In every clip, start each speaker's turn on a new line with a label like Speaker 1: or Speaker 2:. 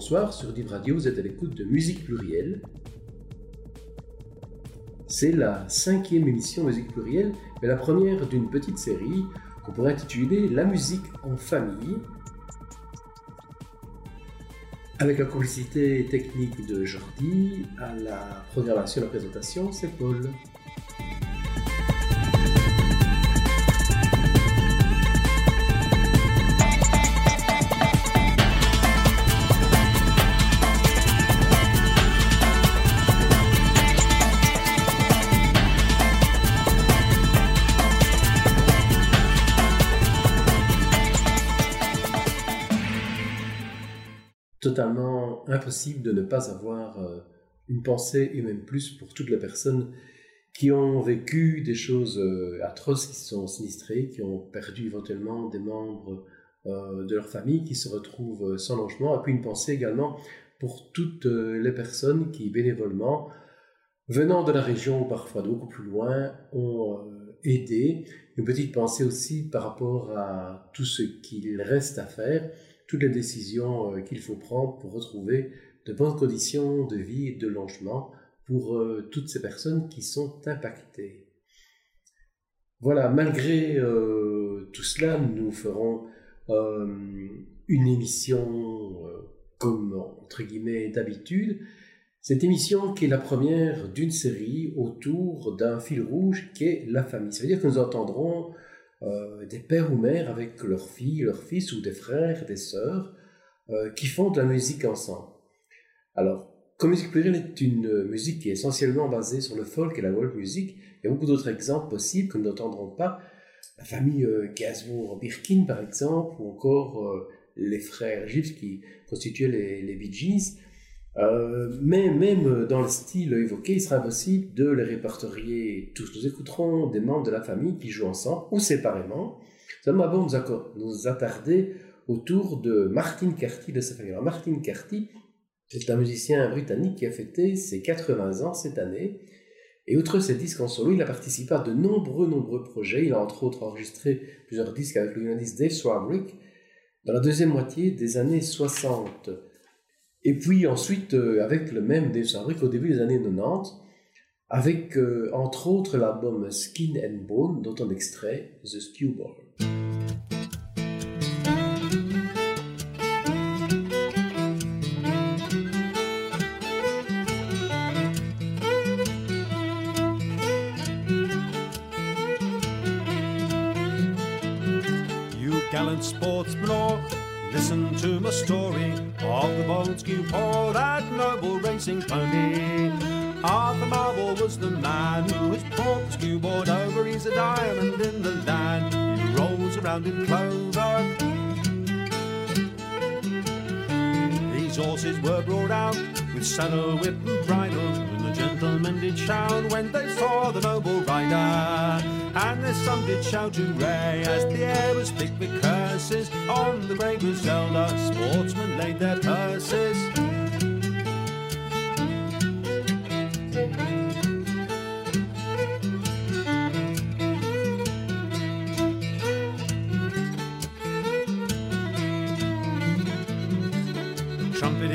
Speaker 1: Bonsoir, sur Div Radio, vous êtes à l'écoute de Musique Plurielle. C'est la cinquième émission Musique Plurielle, mais la première d'une petite série qu'on pourrait intituler La musique en famille, avec la complicité technique de Jordi, à la programmation et la présentation, c'est Paul. Impossible de ne pas avoir euh, une pensée et même plus pour toutes les personnes qui ont vécu des choses euh, atroces, qui se sont sinistrées, qui ont perdu éventuellement des membres euh, de leur famille, qui se retrouvent sans logement, et puis une pensée également pour toutes les personnes qui bénévolement, venant de la région ou parfois de beaucoup plus loin, ont aidé. Une petite pensée aussi par rapport à tout ce qu'il reste à faire toutes les décisions euh, qu'il faut prendre pour retrouver de bonnes conditions de vie et de logement pour euh, toutes ces personnes qui sont impactées. Voilà, malgré euh, tout cela, nous ferons une émission comme entre guillemets d'habitude. Cette émission qui est la première d'une série autour d'un fil rouge qui est la famille. Ça veut dire que nous entendrons euh, des pères ou mères avec leurs filles, leurs fils ou des frères, des sœurs, euh, qui font de la musique ensemble. Alors, comme musique plurielle est une musique qui est essentiellement basée sur le folk et la world music, il y a beaucoup d'autres exemples possibles que nous n'entendrons pas. La famille euh, Gainsbourg-Birkin, par exemple, ou encore les frères Gibbs qui constituaient les, les Bee Gees. Euh, mais même dans le style évoqué, il sera impossible de les répertorier tous. Nous écouterons des membres de la famille qui jouent ensemble ou séparément. Nous allons nous attarder autour de Martin Carty de sa famille. Martin Carty, c'est un musicien britannique qui a fêté ses 80 ans cette année. Et outre ses disques en solo, il a participé à de nombreux, nombreux projets. Il a entre autres enregistré plusieurs disques avec le Dave Swarbrick dans la deuxième moitié des années 60. Et puis ensuite, euh, avec le même Dave Sandrick au début des années 90, avec euh, entre autres l'album Skin and Bone, dont on extrait The Skewball.
Speaker 2: You gallant sportsman, listen to my story of the bold skew for that noble racing pony. Arthur Marble was the man who was brought the skewboard over. He's a diamond in the land. He rolls around in clover. These horses were brought out with saddle, whip, and gentlemen did shout when they saw the noble rider. And there's some did shout hooray as the air was thick with curses. On the grey Griselda, sportsmen laid their purses.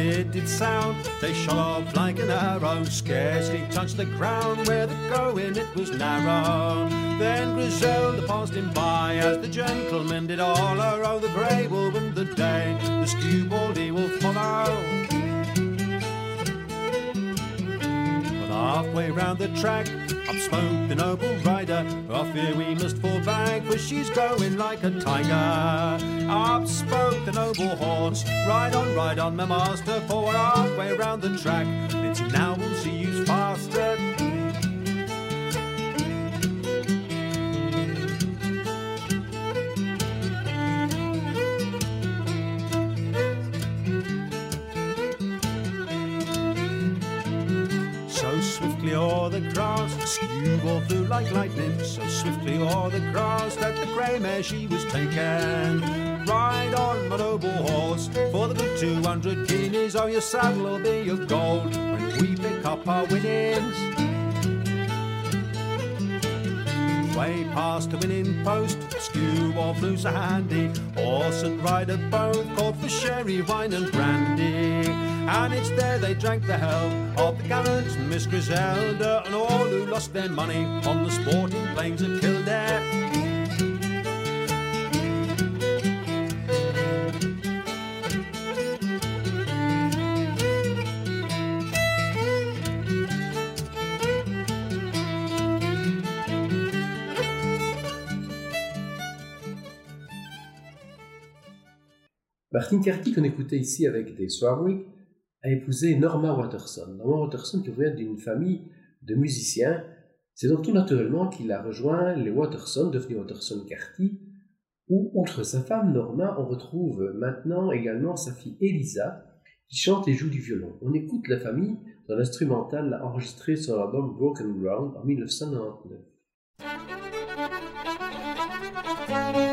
Speaker 2: It did sound. They shot off like an arrow, scarcely touched the ground where the going it was narrow. Then Griselda passed him by as the gentlemen did all oh the grey will win the day, the skewbald he will follow. But halfway round the track, up spoke the noble rider. I fear we must fall back, for she's going like a tiger. Up spoke the noble horse. Ride on, ride on, my master, for we're halfway round the track. It's now like lightning. So swiftly o'er the grass that the grey mare she was taken. Ride on, my noble horse, for the good 200 guineas. or your saddle will be of gold when we pick up our winnings. Way past the winning post, skew or blues are handy. Horse and rider both called for sherry, wine and brandy. And it's there they drank the health of the gallant Miss Griselda and all who lost their money on the sporting plains of Kildare.
Speaker 1: Martin Carthy, qu'on écoutait ici avec des Swarbrick, a épousé Norma Watterson. Norma Watterson qui vient d'une famille de musiciens. C'est donc tout naturellement qu'il a rejoint les Watterson, devenus Watterson Carty, où, outre sa femme Norma, on retrouve maintenant également sa fille Elisa, qui chante et joue du violon. On écoute la famille dans l'instrumental enregistré sur l'album Broken Ground en 1999.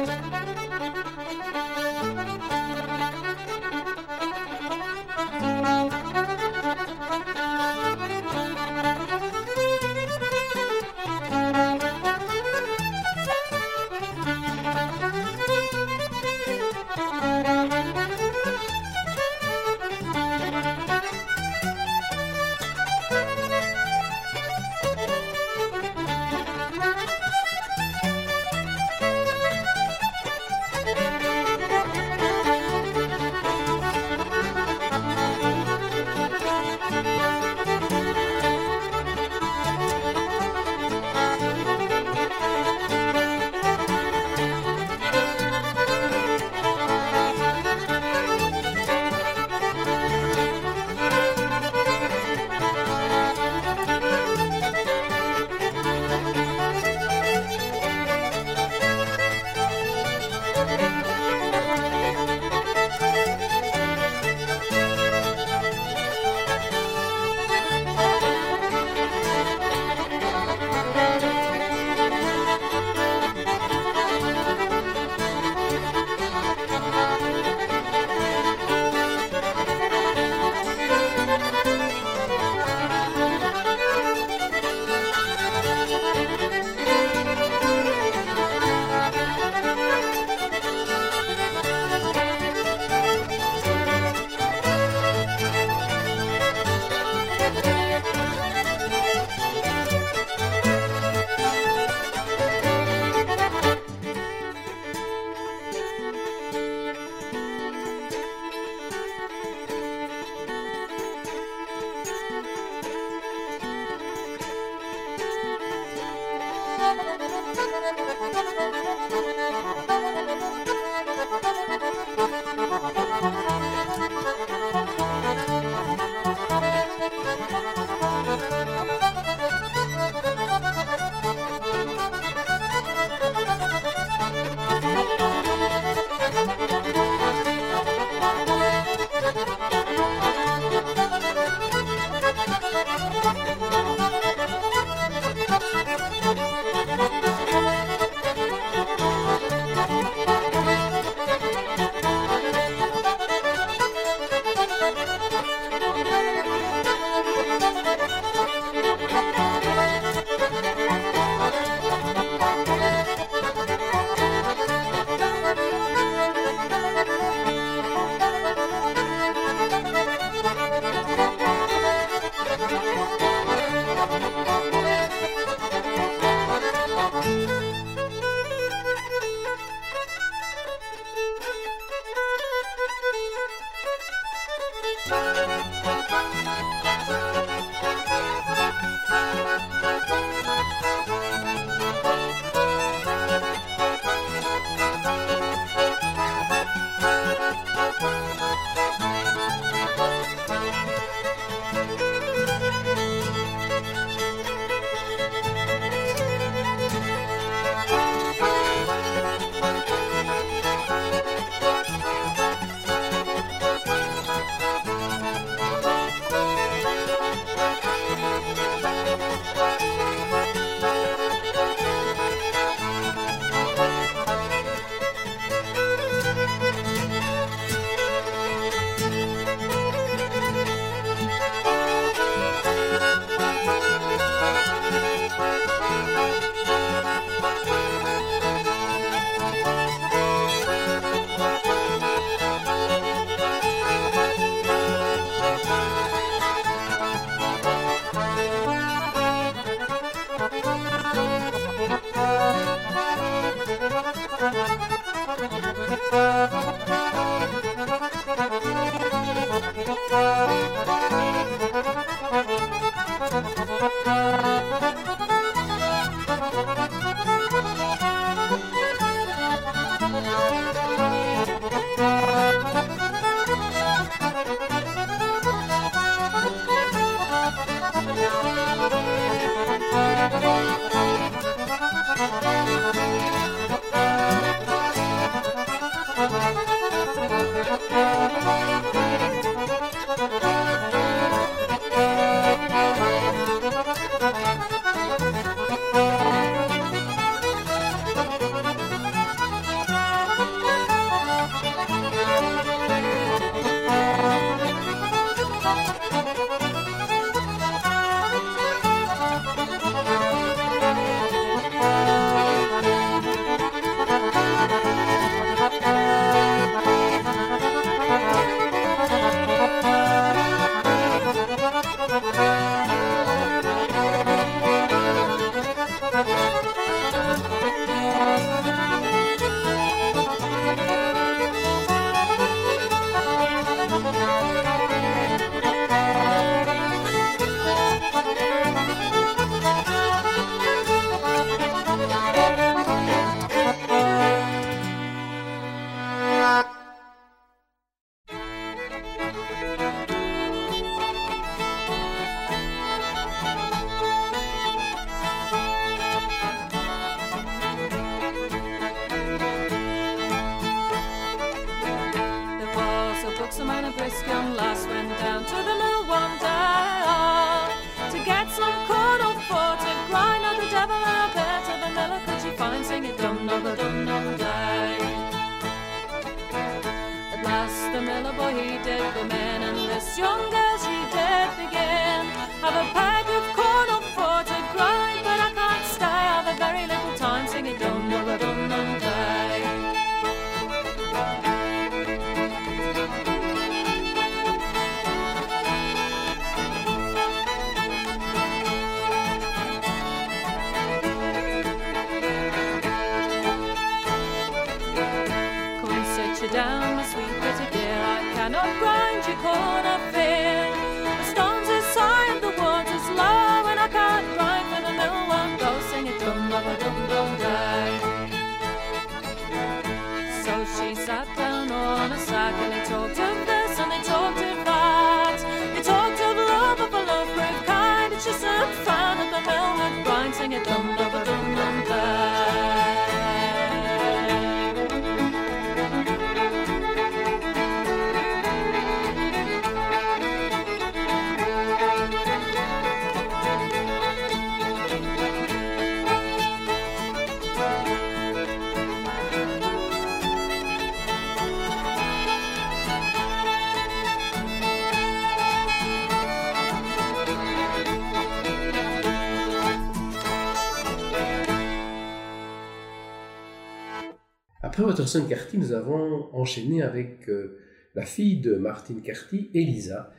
Speaker 1: Après Watterson Carty, nous avons enchaîné avec euh, la fille de Martin Carty, Elisa.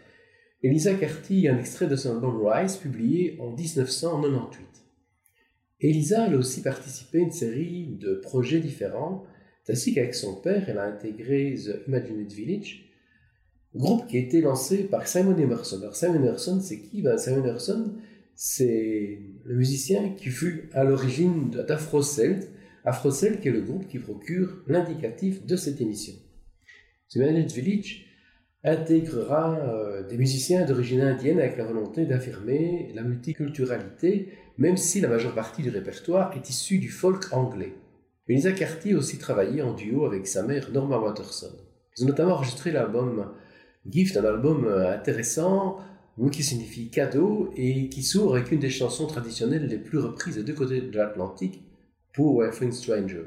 Speaker 1: Elisa Carty, un extrait de son album Rise, publié en 1998. Elisa elle a aussi participé à une série de projets différents, ainsi qu'avec son père, elle a intégré The Imagined Village, groupe qui a été lancé par Simon Emerson. Alors Simon Emerson, c'est qui? Ben, Simon Emerson, c'est le musicien qui fut à l'origine d'Afro-Celt, Afrocell, qui est le groupe qui procure l'indicatif de cette émission. The Managed Village intégrera euh, des musiciens d'origine indienne avec la volonté d'affirmer la multiculturalité, même si la majeure partie du répertoire est issue du folk anglais. Elisa Carty a aussi travaillé en duo avec sa mère Norma Watterson. Ils ont notamment enregistré l'album Gift, un album euh, intéressant, qui signifie cadeau et qui s'ouvre avec une des chansons traditionnelles les plus reprises des deux côtés de l'Atlantique, pour Wherefore Stranger.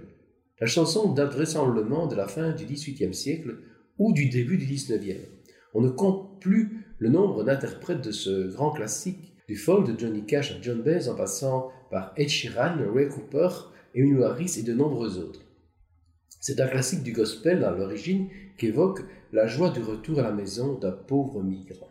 Speaker 1: La chanson date vraisemblablement de la fin du XVIIIe siècle ou du début du XIXe. On ne compte plus le nombre d'interprètes de ce grand classique du folk de Johnny Cash à John Baez en passant par Ed Sheeran, Ray Cooper, Emmylou Harris et de nombreux autres. C'est un classique du gospel à l'origine qui évoque la joie du retour à la maison d'un pauvre migrant.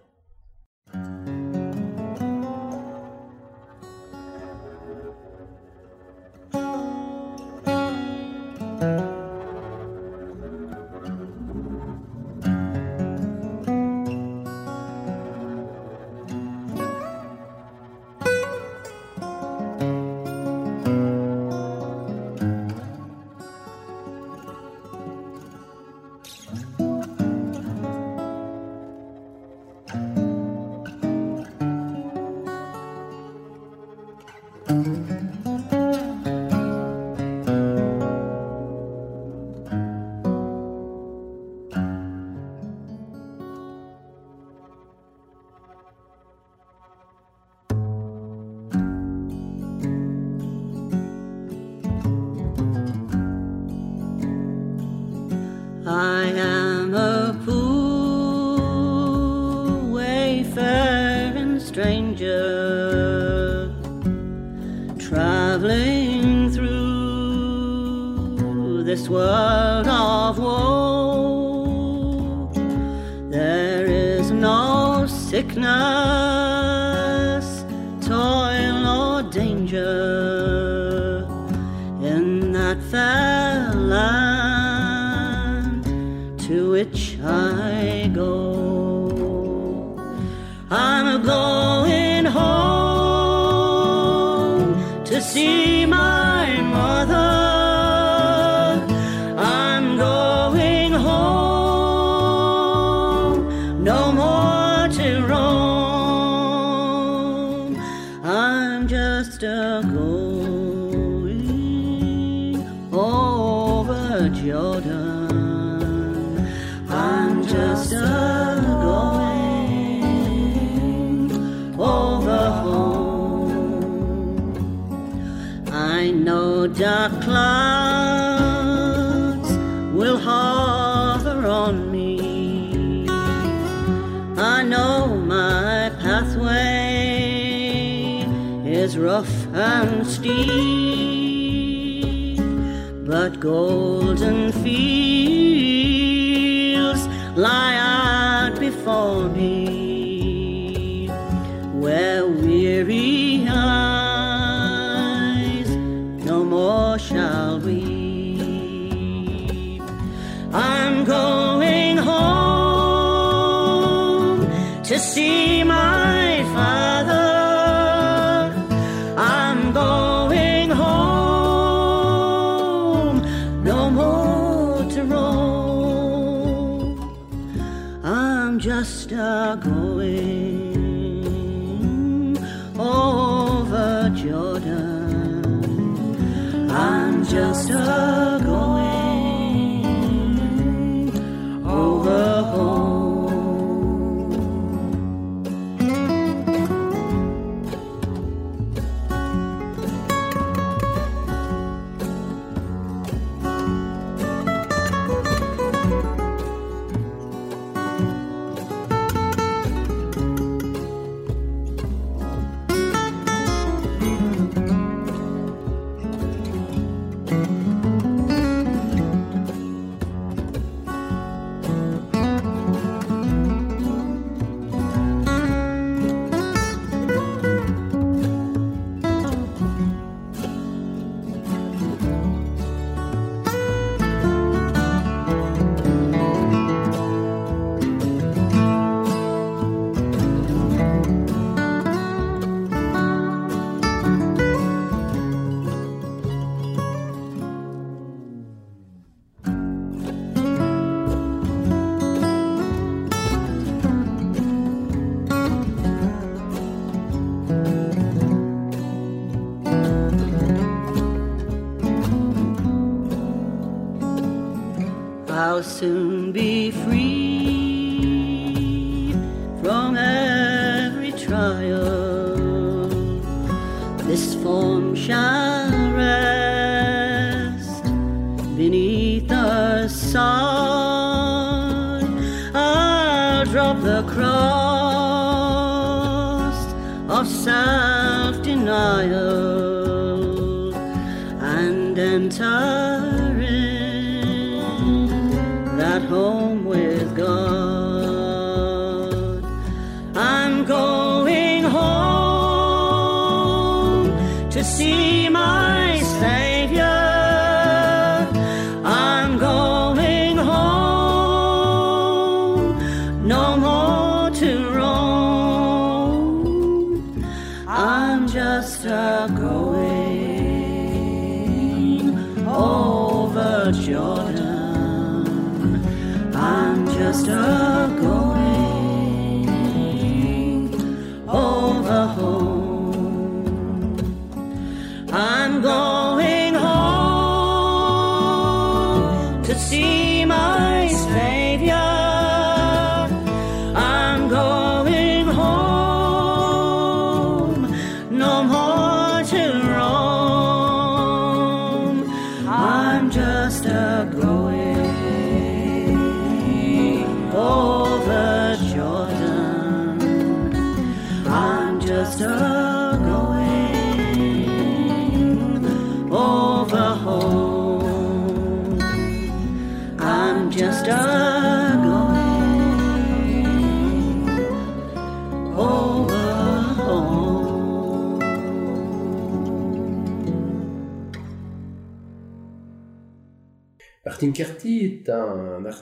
Speaker 3: Soon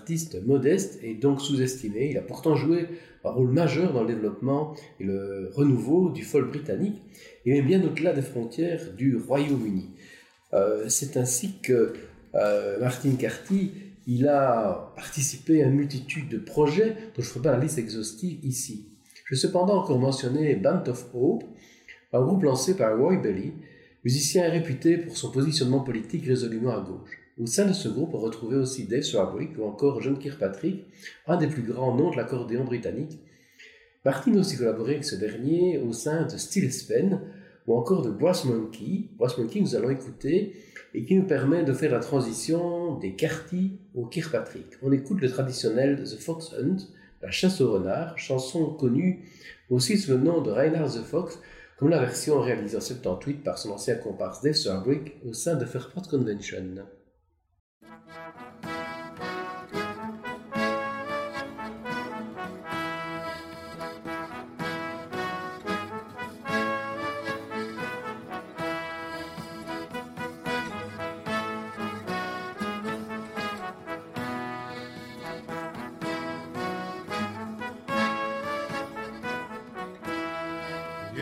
Speaker 1: artiste modeste et donc sous-estimé. Il a pourtant joué un rôle majeur dans le développement et le renouveau du folk britannique, et même bien au-delà des frontières du Royaume-Uni. Euh, c'est ainsi que euh, Martin Carty il a participé à une multitude de projets dont je ne ferai pas la liste exhaustive ici. Je vais cependant encore mentionner Band of Hope, un groupe lancé par Roy Belly, musicien réputé pour son positionnement politique résolument à gauche. Au sein de ce groupe, on retrouvait aussi Dave Swarbrick ou encore John Kirkpatrick, un des plus grands noms de l'accordéon britannique. Martin a aussi collaboré avec ce dernier au sein de Steel Spen ou encore de Brass Monkey. Brass Monkey, nous allons écouter et qui nous permet de faire la transition des Carty au Kirkpatrick. On écoute le traditionnel The Fox Hunt, la chasse au renard, chanson connue aussi sous le nom de Reinhard the Fox, comme la version réalisée en 78 par son ancien comparse Dave Swarbrick au sein de Fairport Convention.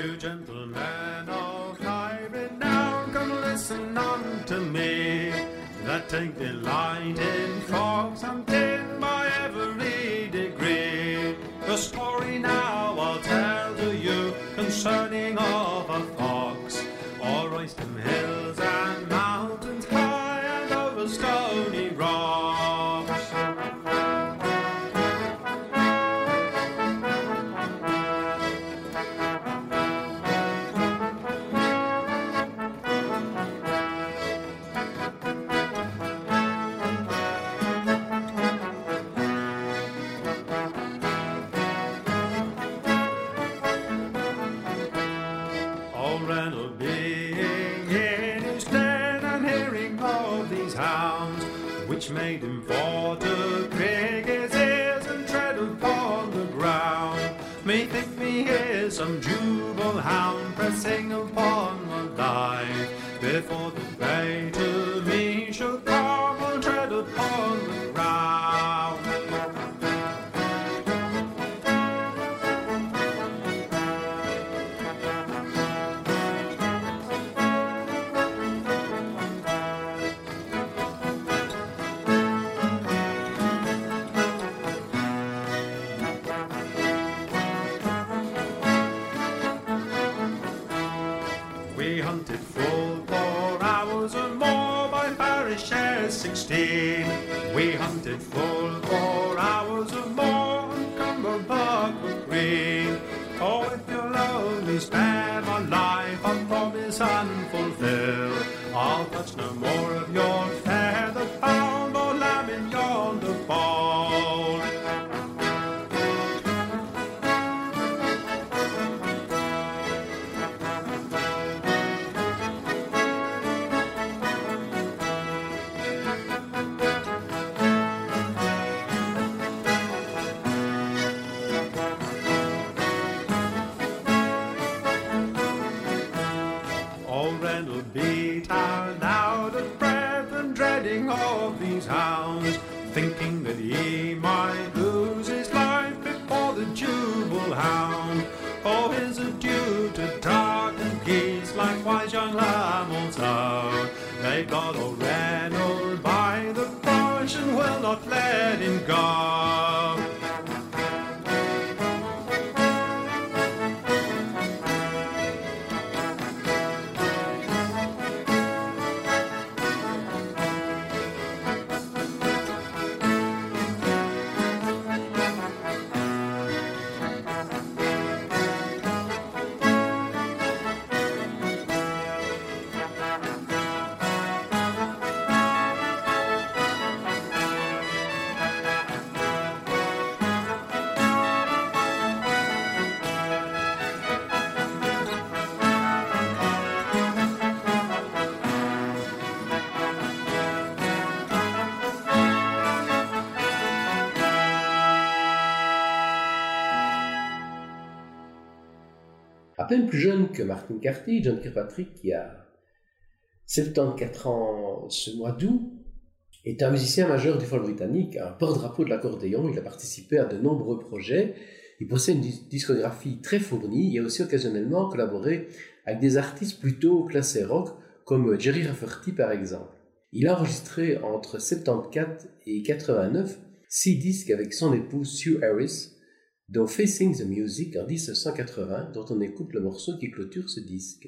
Speaker 2: You gentlemen of high renown, come listen unto me. That take delight in fox hunting by every degree. The story now I'll tell to you concerning of
Speaker 1: peine plus jeune que Martin Carty, John Kirkpatrick, qui a 74 ans ce mois d'août, est un musicien majeur du folk britannique, un porte-drapeau de l'accordéon. Il a participé à de nombreux projets. Il possède une discographie très fournie. Il a aussi occasionnellement collaboré avec des artistes plutôt classés rock, comme Jerry Rafferty par exemple. Il a enregistré entre 74 et 89 six disques avec son épouse Sue Harris, dont Facing the Music en 1980, dont on écoute le morceau qui clôture ce disque.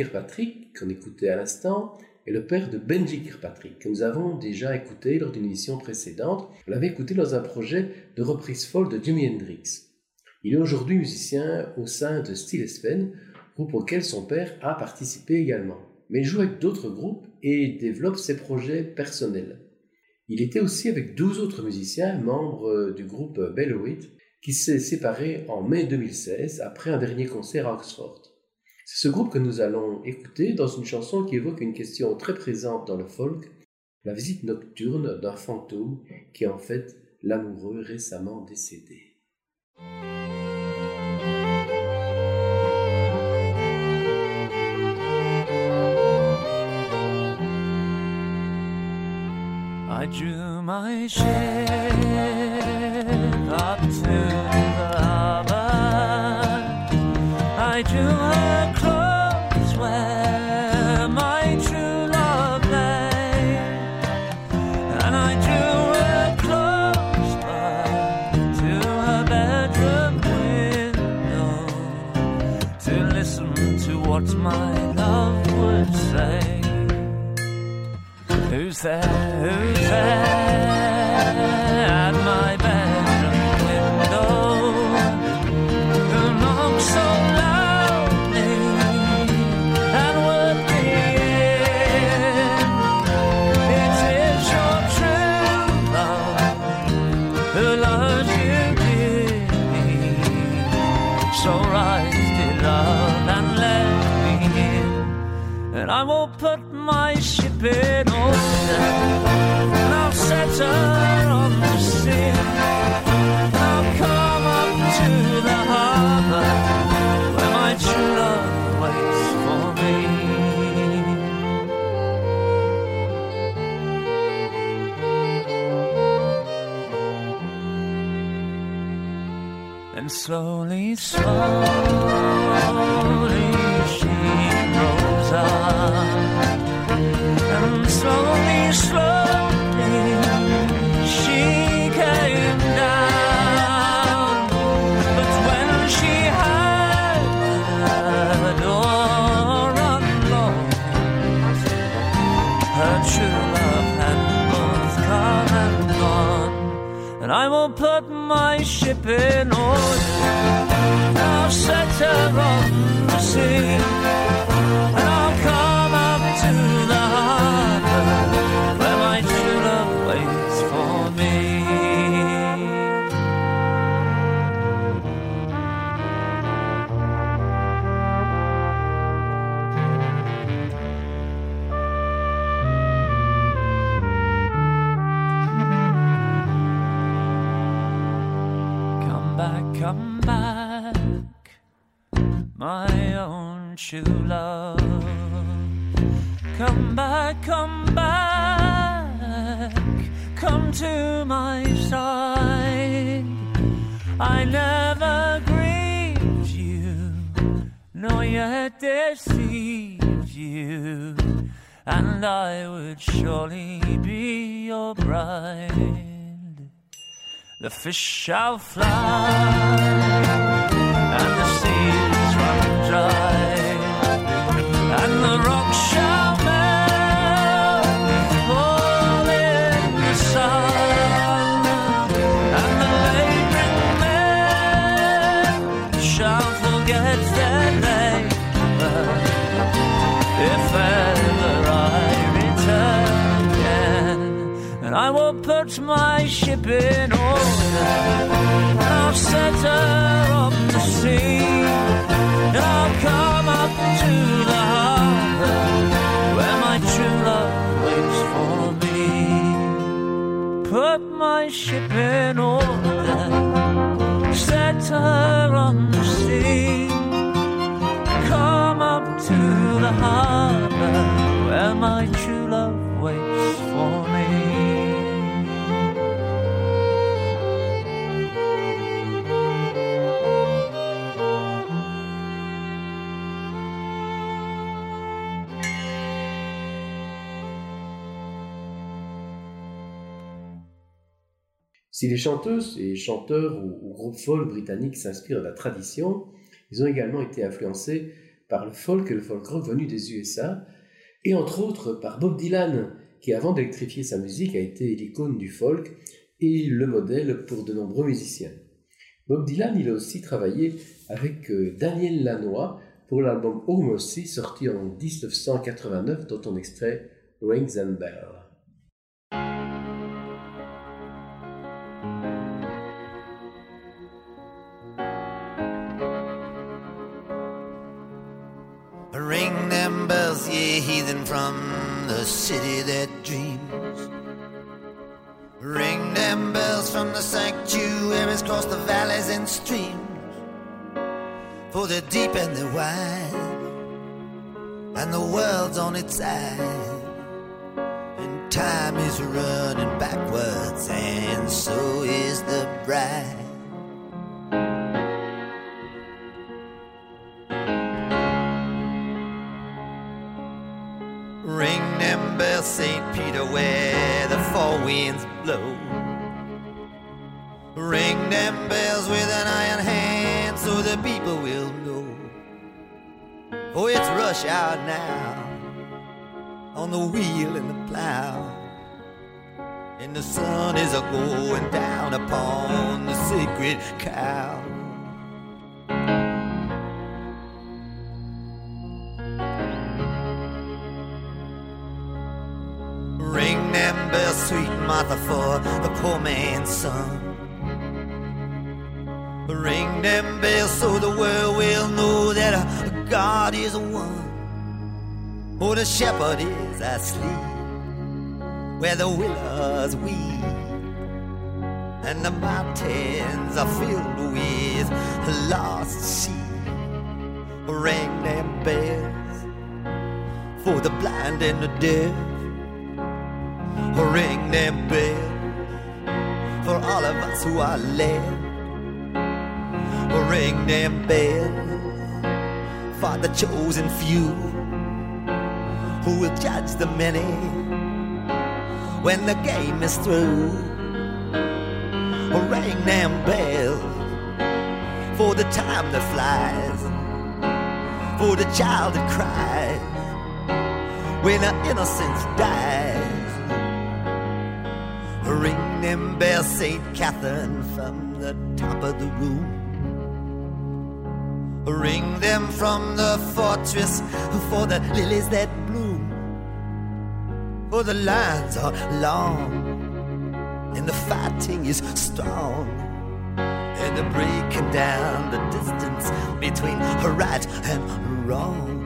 Speaker 1: Kirkpatrick, qu'on écoutait à l'instant, est le père de Benji Kirkpatrick, que nous avons déjà écouté lors d'une émission précédente. On l'avait écouté dans un projet de reprise folle de Jimi Hendrix. Il est aujourd'hui musicien au sein de Steel Sven, groupe auquel son père a participé également. Mais il joue avec d'autres groupes et développe ses projets personnels. Il était aussi avec 12 autres musiciens, membres du groupe Bellowit, qui s'est séparé en mai 2016 après un dernier concert à Oxford. C'est ce groupe que nous allons écouter dans une chanson qui évoque une question très présente dans le folk, la visite nocturne d'un fantôme qui est en fait l'amoureux récemment décédé.
Speaker 4: There? Who's there at my bedroom window? Who knocks so loudly and would be in? It is your true love who loves you dearly. So rise, dear love, and let me in and I will put my ship in slowly, slowly she rose up. And slowly, slowly she came down. But when she had the door unlocked, her true love had both come and gone. And I will put my ship in order. I'll set her on the sea. True love. Come back, come back, come to my side. I never grieved you, nor yet deceived you, and I would surely be your bride. The fish shall fly and the seas run dry my ship in order. And I'll set her on the sea. Come up to the harbor where my true love waits for me. Put my ship in order. Set her on the sea. Come up to the harbor where my
Speaker 1: Si les chanteuses et chanteurs ou, ou groupes folk britanniques s'inspirent de la tradition, ils ont également été influencés par le folk et le folk rock venu des USA, et entre autres par Bob Dylan, qui avant d'électrifier sa musique a été l'icône du folk et le modèle pour de nombreux musiciens. Bob Dylan, il a aussi travaillé avec euh, Daniel Lanois pour l'album Oh Mercy, sorti en 1989, dont on extrait Rings and Bell.
Speaker 5: From the city that dreams. Ring them bells from the sanctuaries cross the valleys and streams. For the deep and the wide, and the world's on its side. And time is running backwards, and so is the bride. St. Peter, where the four winds blow. Ring them bells with an iron hand so the people will know. For it's rush hour now on the wheel and the plow. And the sun is a going down upon the sacred cow. Martha, for the poor man's son. Ring them bells so the world will know that God is one. Oh, the shepherd is asleep where the willows weep, and the mountains are filled with the lost sheep. Ring them bells for the blind and the deaf. Ring them bells for all of us who are left. Ring them bells for the chosen few who will judge the many when the game is through. Ring them bells for the time that flies, for the child that cries when our innocence dies. Ring them bells, St. Catherine, from the top of the room. Ring them from the fortress for the lilies that bloom. For the lines are long and the fighting is strong. And they're breaking down the distance between right and wrong.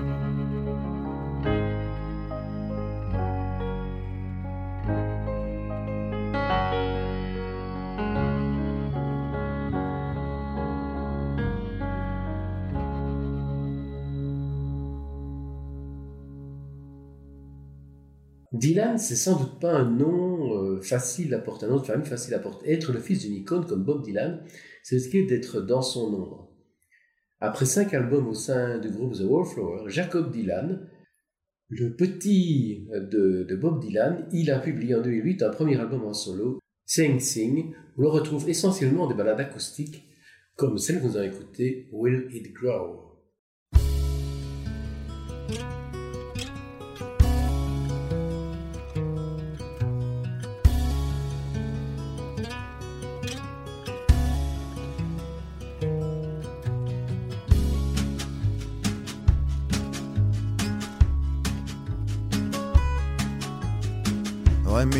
Speaker 1: Dylan, c'est sans doute pas un nom euh, facile à porter, un nom de famille facile à porter. Être le fils d'une icône comme Bob Dylan, c'est risquer d'être dans son ombre. Après cinq albums au sein du groupe The Wallflower, Jacob Dylan, le petit de, Bob Dylan, il a publié en 2008 un premier album en solo, Sing Sing, où l'on retrouve essentiellement des ballades acoustiques, comme celle que nous avons écoutée, Will It Grow?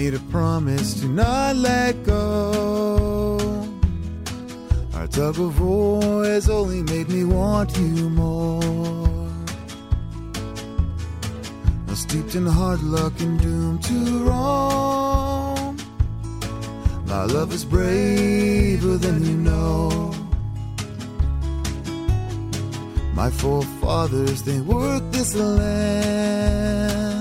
Speaker 6: Made a promise to not let go. Our tug of war has only made me want you more. Now steeped in hard luck and doomed to wrong. My love is braver than you know. My forefathers, they worked this land.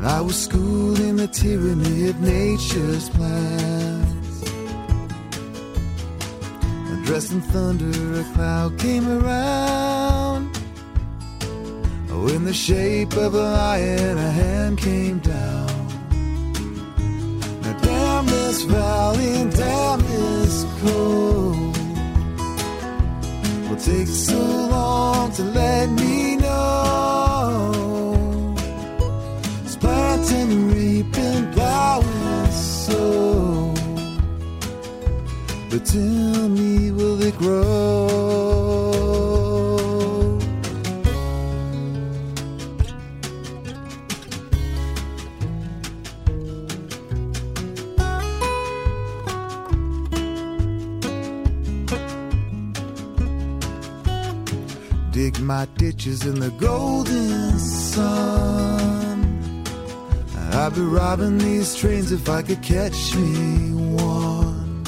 Speaker 6: And I was schooled in the tyranny of nature's plans. And dressed in thunder, a cloud came around. Oh, in the shape of a lion, a hand came down. Now, damn this valley and damn this cold. Will take so long to let me planting, reaping, plowing, sow. But tell me, will it grow? dig my ditches in the golden sun. I'd be robbing these trains if I could catch me one.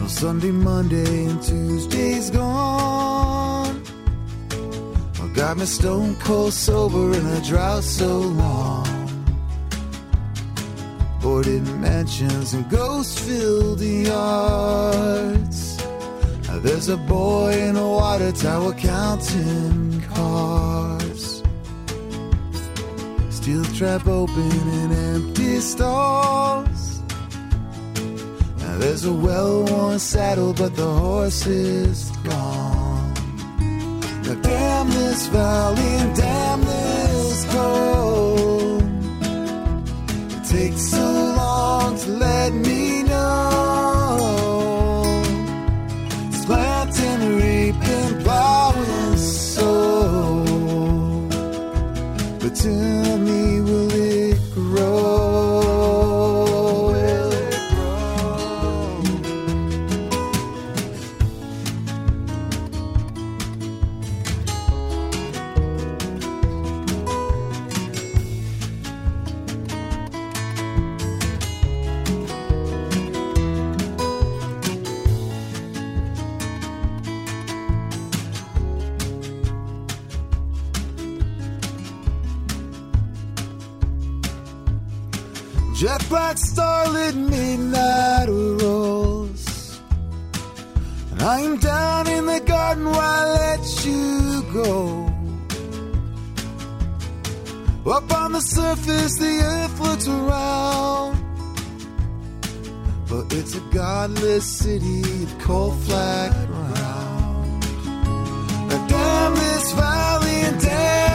Speaker 6: No Sunday, Monday, and Tuesday's gone. I got me stone cold sober in a drought so long? Boarded mansions and ghost filled yards. Now There's a boy in a water tower counting cars. Steel trap open in empty stalls. Now there's a well worn saddle, but the horse is gone. Now damn this valley and damn this cold. It takes so long to let me know. Surface, the earth looks around. But it's a godless city of cold flat ground. Now damn this valley and damn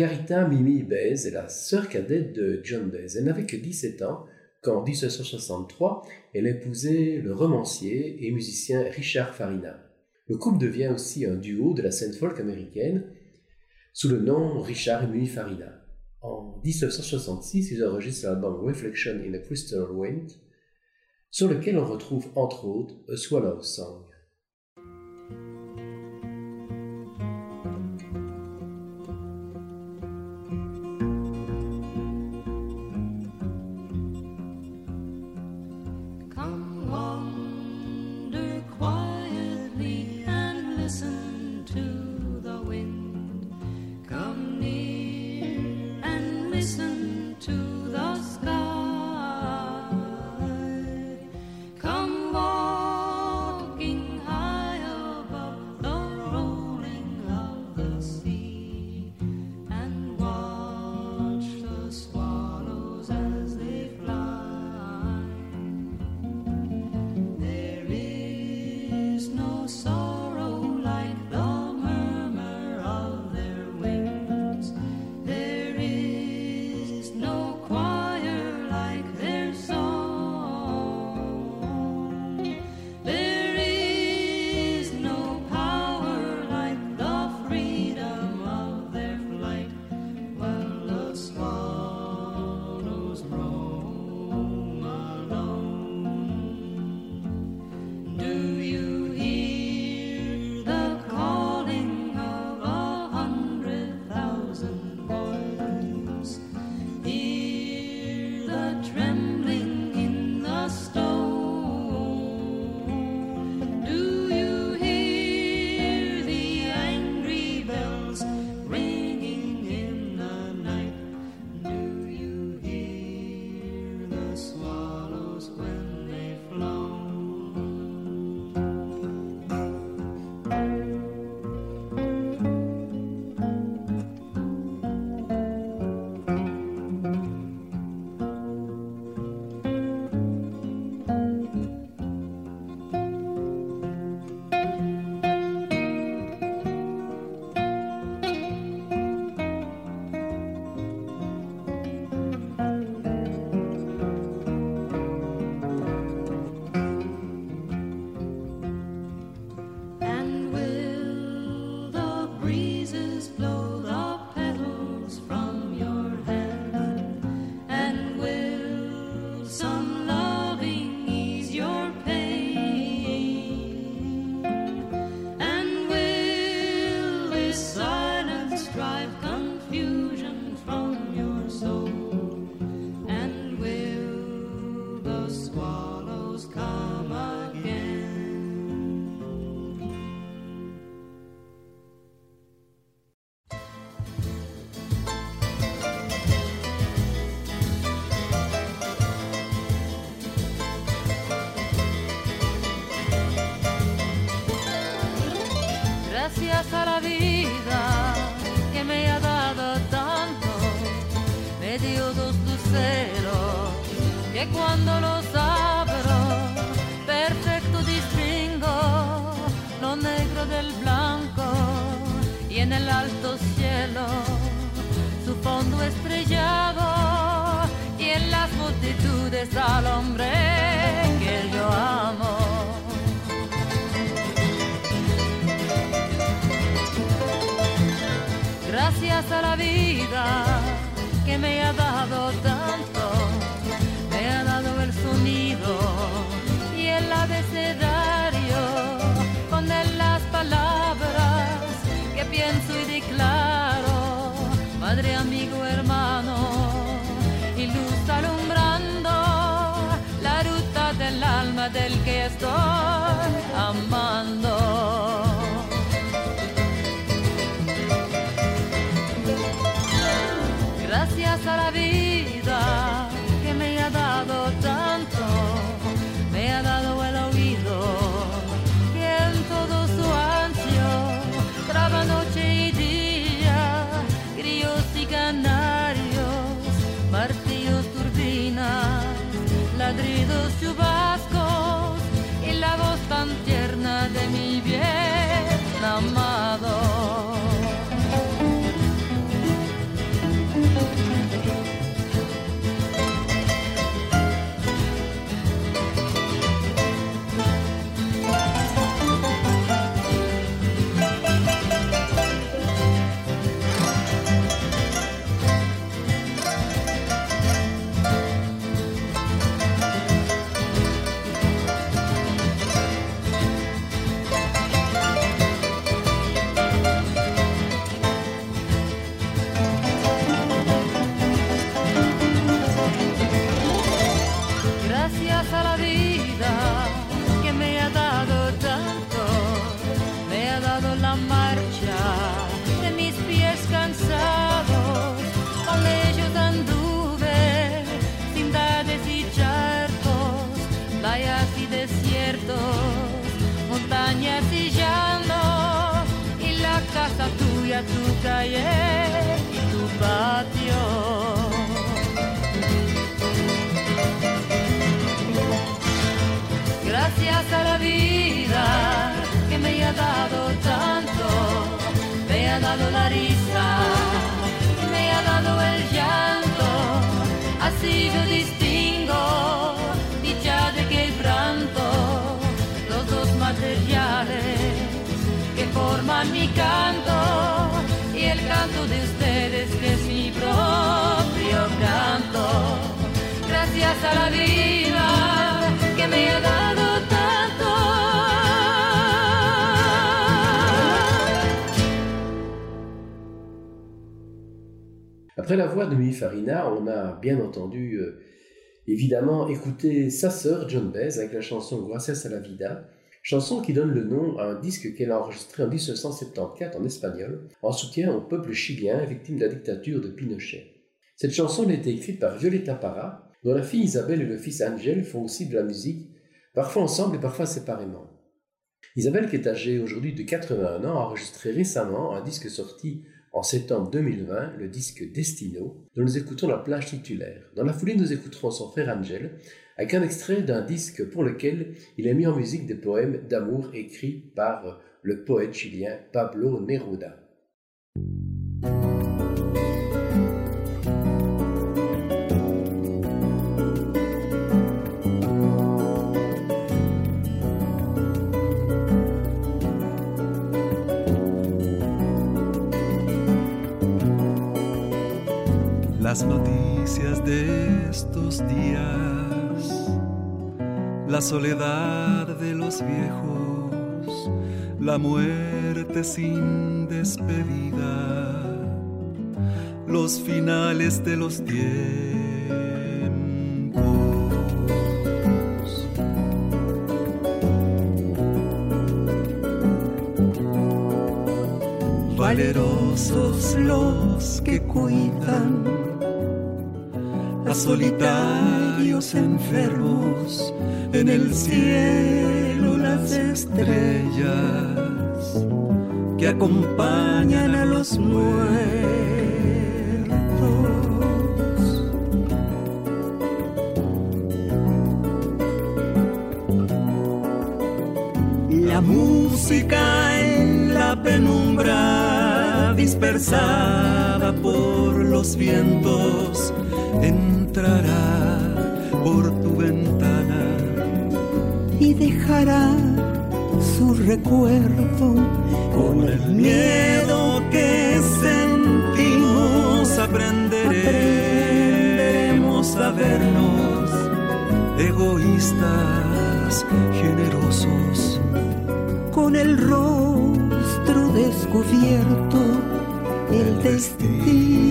Speaker 1: Margarita Mimi Baez est la sœur cadette de John Baez. Elle n'avait que 17 ans quand, en 1963, elle épousait le romancier et musicien Richard Farina. Le couple devient aussi un duo de la scène folk américaine sous le nom Richard et Mimi Farina. En 1966, ils enregistrent l'album Reflection in a Crystal Wind, sur lequel on retrouve entre autres A Swallow Song.
Speaker 7: Cuando
Speaker 1: Après la voix de Mimi Farina, on a bien entendu euh, évidemment écouter sa sœur John Baez avec la chanson Gracias a la vida, chanson qui donne le nom à un disque qu'elle a enregistré en 1974 en espagnol en soutien au peuple chilien victime de la dictature de Pinochet. Cette chanson a été écrite par Violeta Parra, dont la fille Isabelle et le fils Angel font aussi de la musique, parfois ensemble et parfois séparément. Isabelle, qui est âgée aujourd'hui de 81 ans, a enregistré récemment un disque sorti en septembre 2020, le disque Destino, dont nous écoutons la plage titulaire. Dans la foulée, nous écouterons son frère Angel, avec un extrait d'un disque pour lequel il a mis en musique des poèmes d'amour écrits par le poète chilien Pablo Neruda.
Speaker 8: Las noticias de estos días, la soledad de los viejos, la muerte sin despedida, los finales de los tiempos. Valerosos los que cuidan solitarios enfermos en el cielo las estrellas que acompañan a los muertos. La música en la penumbra dispersada por los vientos entrará por tu ventana
Speaker 9: y dejará su recuerdo
Speaker 8: con el miedo que sentimos. Aprenderemos a vernos egoístas generosos
Speaker 9: con el rostro descubierto el destino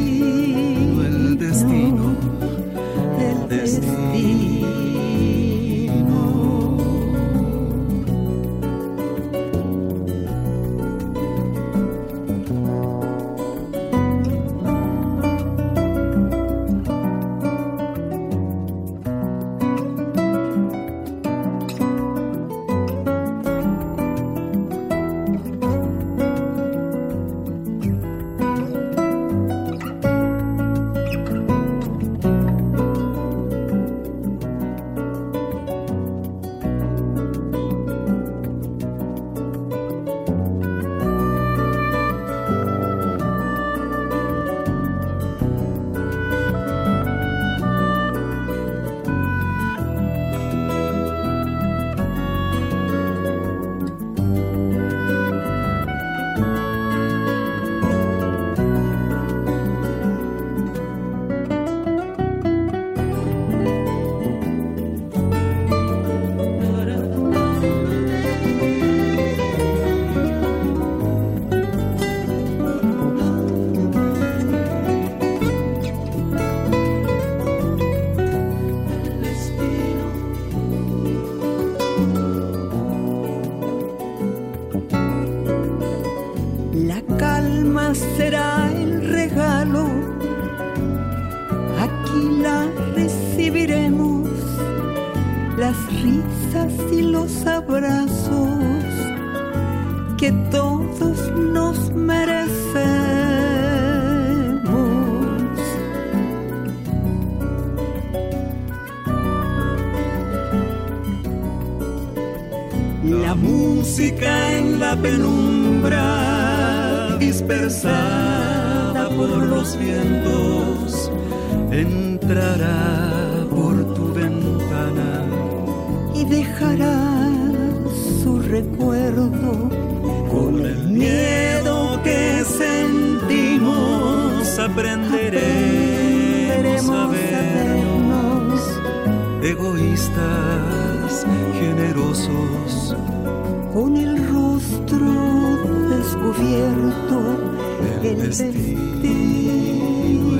Speaker 8: el destino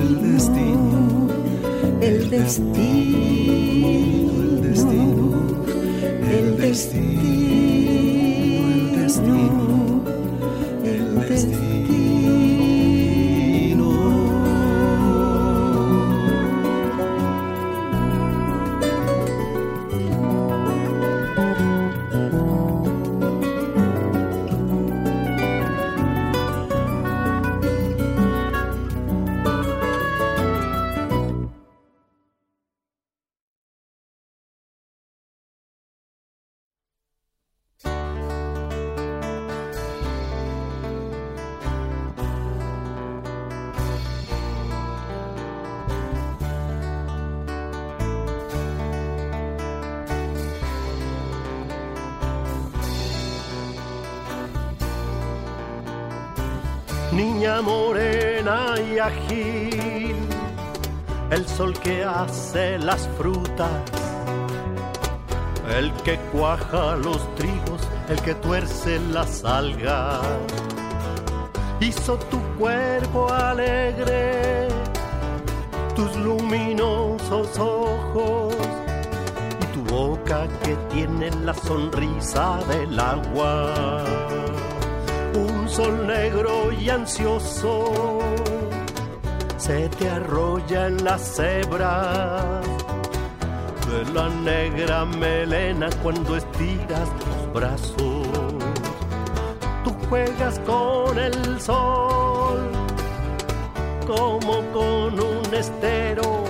Speaker 9: el destino el
Speaker 8: destino el destino
Speaker 9: el destino
Speaker 10: niña morena y ágil, el sol que hace las frutas, el que cuaja los trigos, el que tuerce las algas, hizo tu cuerpo alegre, tus luminosos ojos y tu boca que tiene la sonrisa del agua sol negro y ansioso se te arrolla en las hebras de la negra melena cuando estiras los brazos. Tu juegas con el sol como con un estero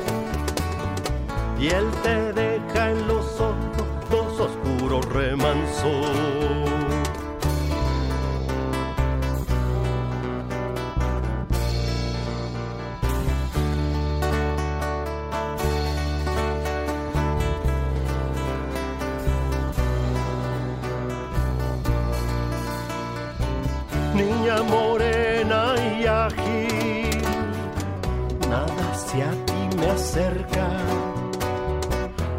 Speaker 10: y él te deja en los ojos dos oscuros remansos. Acerca,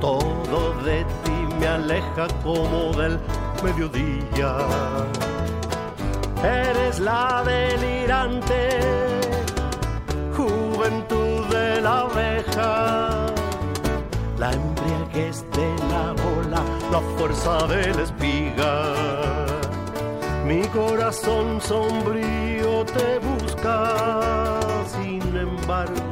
Speaker 10: todo de ti me aleja como del mediodía. Eres la delirante juventud de la abeja, la embriaguez de la bola, la fuerza de la espiga. Mi corazón sombrío te busca, sin embargo,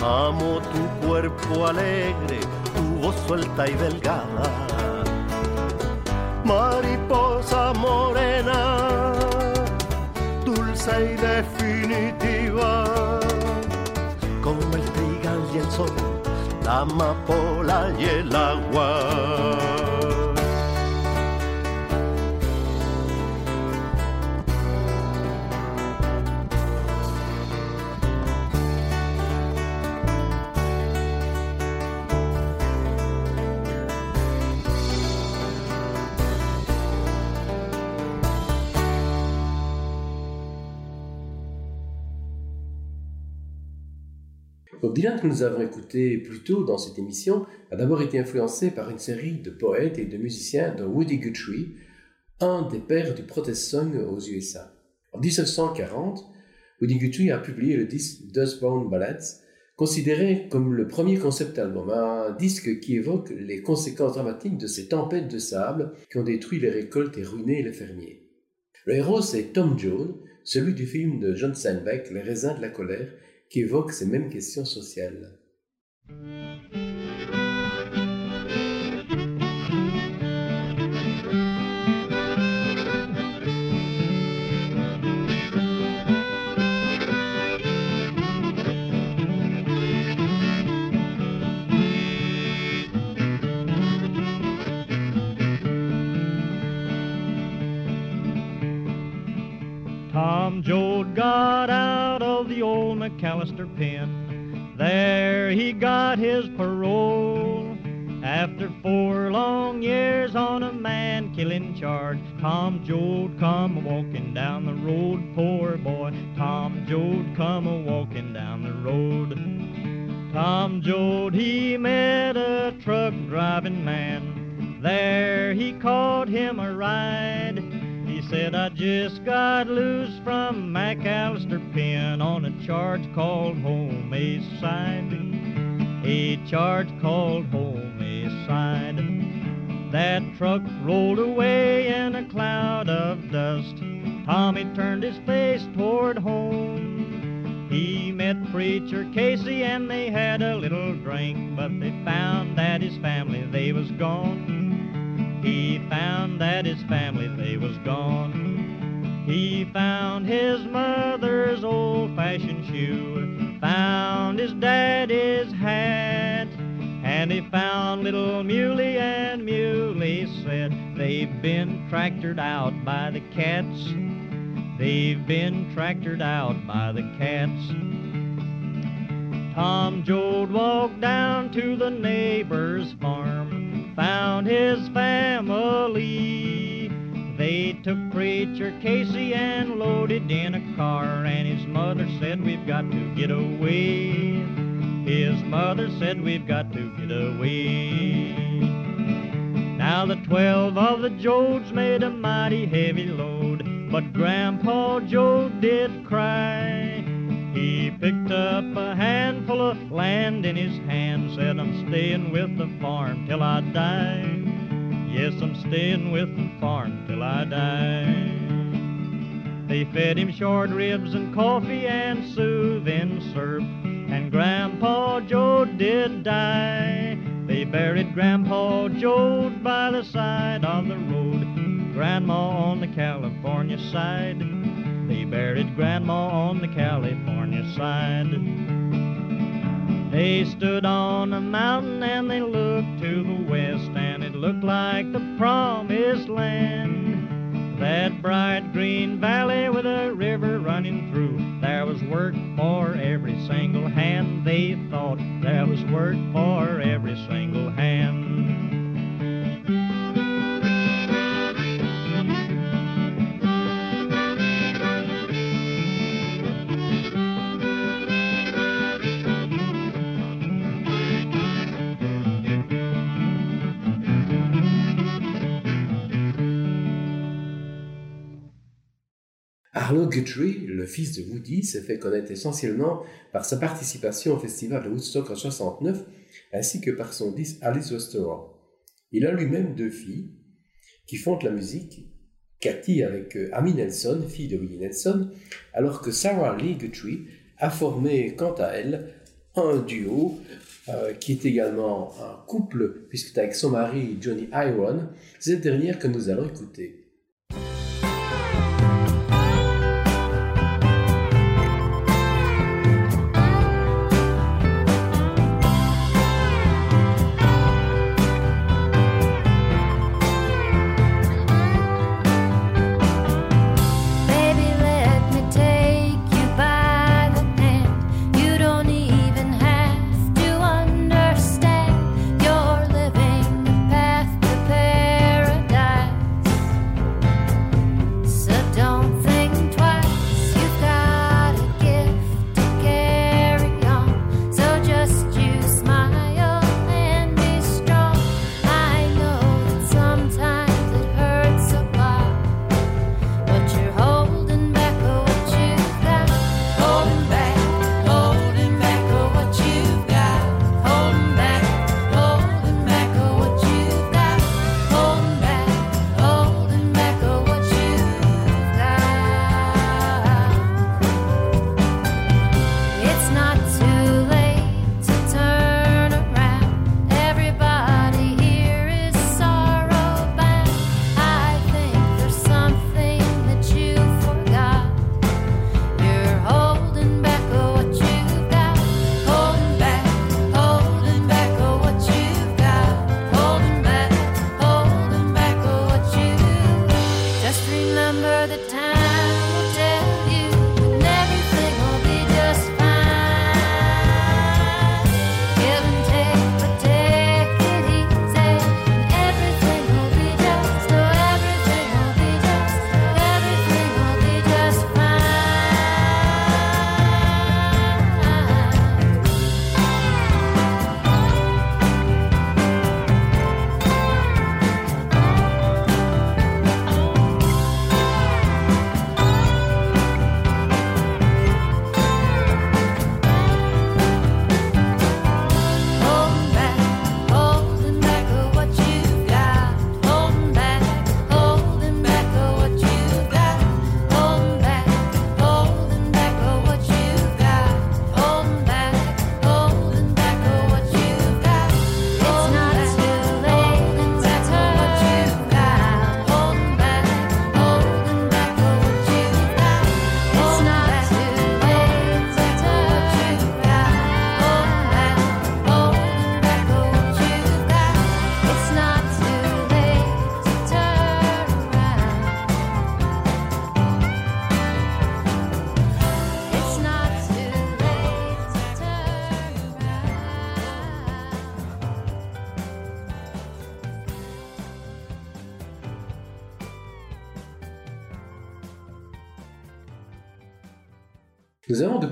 Speaker 10: amo tu cuerpo alegre, tu voz suelta y delgada. Mariposa morena, dulce y definitiva, como el trigal y el sol, la amapola y el agua.
Speaker 1: Dylan que nous avons écouté plus tôt dans cette émission a d'abord été influencé par une série de poètes et de musiciens dont Woody Guthrie, un des pères du protest song aux USA. En 1940, Woody Guthrie a publié le disque Dustbound Ballads, considéré comme le premier concept album, un disque qui évoque les conséquences dramatiques de ces tempêtes de sable qui ont détruit les récoltes et ruiné les fermiers. Le héros, c'est Tom Jones, celui du film de John Steinbeck, Les raisins de la colère, qui évoque ces mêmes questions sociales.
Speaker 11: McAlester pen. There he got his parole. After four long years on a man killing charge, Tom Joad come a walking down the road, poor boy. Tom Joad come a walking down the road. Tom Joad, he met a truck driving man. There he caught him a ride. Said, I just got loose from McAlester Pen on a charge called homicide. A charge called home homicide. That truck rolled away in a cloud of dust. Tommy turned his face toward home. He met Preacher Casey and they had a little drink, but they found that his family, they was gone. He found that his family, they was gone. He found his mother's old-fashioned shoe, found his daddy's hat, and he found little Muley, and Muley said they've been tractored out by the cats. They've been tractored out by the cats. Tom Joad walked down to the neighbor's farm, found his family. They took Preacher Casey and loaded in a car, and his mother said, We've got to get away. His mother said, We've got to get away. Now the twelve of the Joads made a mighty heavy load, but Grandpa Joad did cry. He picked up a handful of land in his hand, said, I'm staying with the farm till I die. Yes, I'm staying with the farm till I die. They fed him short ribs and coffee and soothing syrup, and Grandpa Joad did die. They buried Grandpa Joad by the side of the road. Grandma on the California side. They buried Grandma on the California side. They stood on a mountain and they looked to the west, and it looked like the promised land. That bright green valley with a river running through, there was work for every single hand. They thought there was work for every single hand.
Speaker 7: Arlo Guthrie, le fils de Woody, s'est fait connaître essentiellement par sa participation au festival de Woodstock en 69, ainsi que par son disque Alice Restaurant. Il a lui-même deux filles qui font de la musique, Cathy avec euh, Amy Nelson, fille de Willie Nelson, alors que Sarah Lee Guthrie a formé quant à elle un duo euh, qui est également un couple, puisque avec son mari Johnny Iron, cette dernière que nous allons écouter.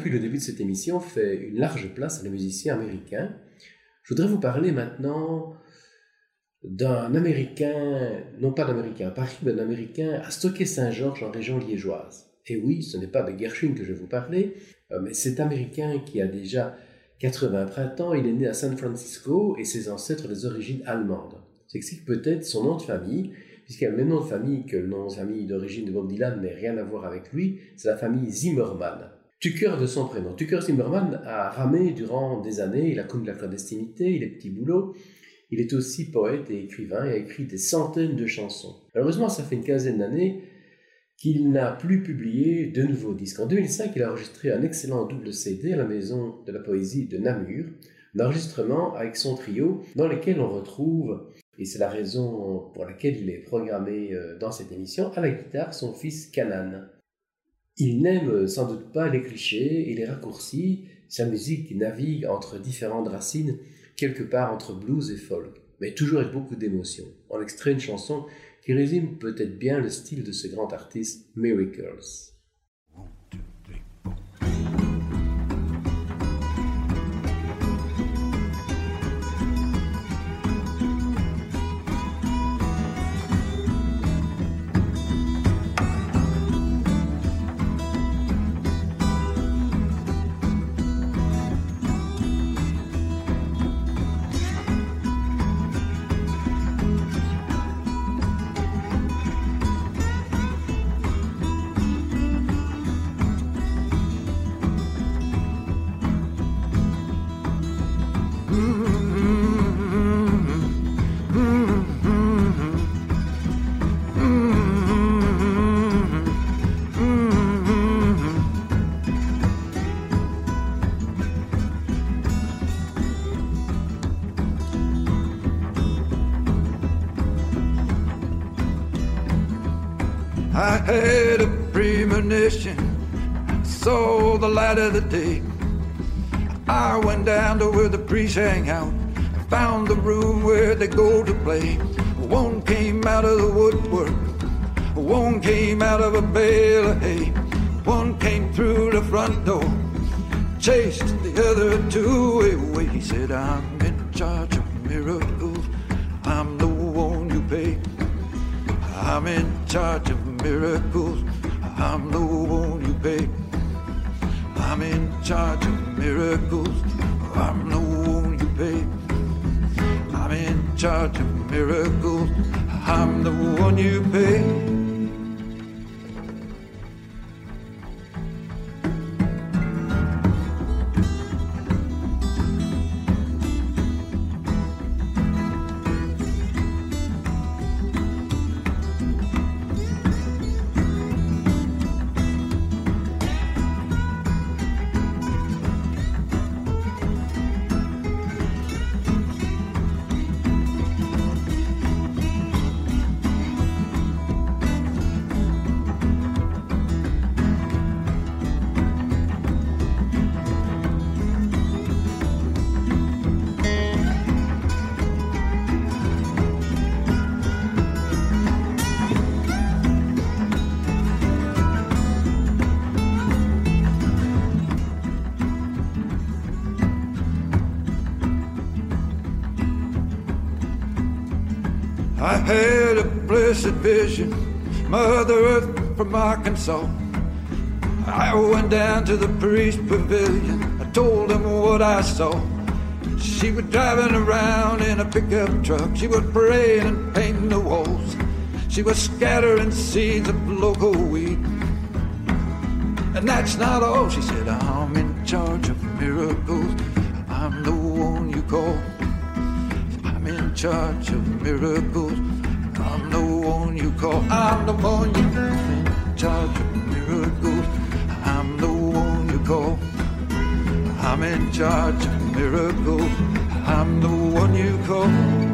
Speaker 7: Depuis le début de cette émission fait une large place à les musiciens américains. Je voudrais vous parler maintenant d'un Américain, non pas d'Américain à Paris, mais d'un Américain à Stockey-Saint-Georges en région liégeoise. Et oui, ce n'est pas de Gershwin que je vais vous parler, euh, mais cet Américain qui a déjà 80 printemps, il est né à San Francisco et ses ancêtres des origines allemandes. C'est que peut-être son nom de famille, puisqu'il a le même nom de famille que le nom de famille d'origine de Bob Dylan, mais rien à voir avec lui, c'est la famille Zimmermann. Tucker de son prénom. Tucker Zimmermann a ramé durant des années, il a connu la clandestinité, il est petits boulots,
Speaker 1: Il est aussi poète et écrivain et a écrit des centaines de chansons. Malheureusement, ça fait une quinzaine d'années qu'il n'a plus publié de nouveaux disques. En 2005, il a enregistré un excellent double CD à la Maison de la Poésie de Namur, un avec son trio dans lequel on retrouve, et c'est la raison pour laquelle il est programmé euh, dans cette émission, à la guitare son fils Canan. Il n'aime sans doute pas les clichés et les raccourcis, sa musique navigue entre différentes racines, quelque part entre blues et folk, mais toujours avec beaucoup d'émotion. On extrait une chanson qui résume peut-être bien le style de ce grand artiste, Miracles.
Speaker 6: Had a premonition, saw the light of the day. I went down to where the priests hang out, found the room where they go to play. One came out of the woodwork, one came out of a bale of hay, one came through the front door, chased the other two away. He said, I'm in charge of miracles, I'm the one you pay. I'm in charge of miracles. I'm the one you pay. I'm in charge of miracles. I'm the one you pay. I'm in charge of miracles. I'm the one you pay. Vision, Mother Earth from Arkansas. I went down to the priest pavilion. I told him what I saw. She was driving around in a pickup truck. She was praying and painting the walls. She was scattering seeds of local weed. And that's not all. She said, I'm in charge of miracles. I'm the one you call. I'm in charge of miracles. Call. I'm the one you in charge of miracles. I'm the one you call. I'm in charge of miracles. I'm the one you call.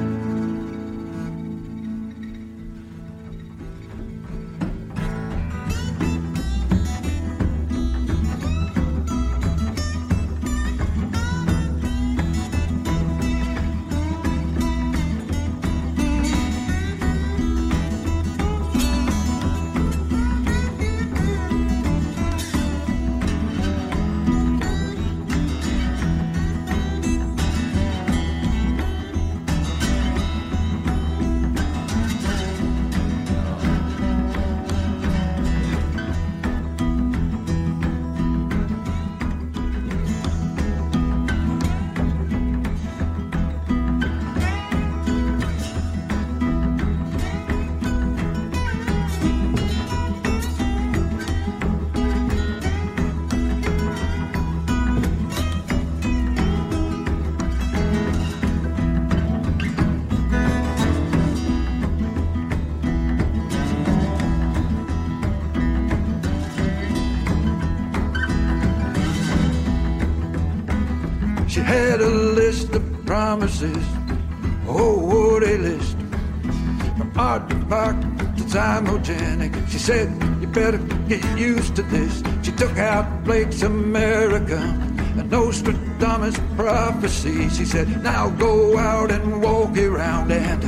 Speaker 6: Promises. Oh, what a list. From art to to thymogenic. She said, You better get used to this. She took out Blake's America and Nostradamus' prophecy. She said, Now go out and walk around and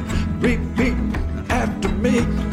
Speaker 6: repeat after me.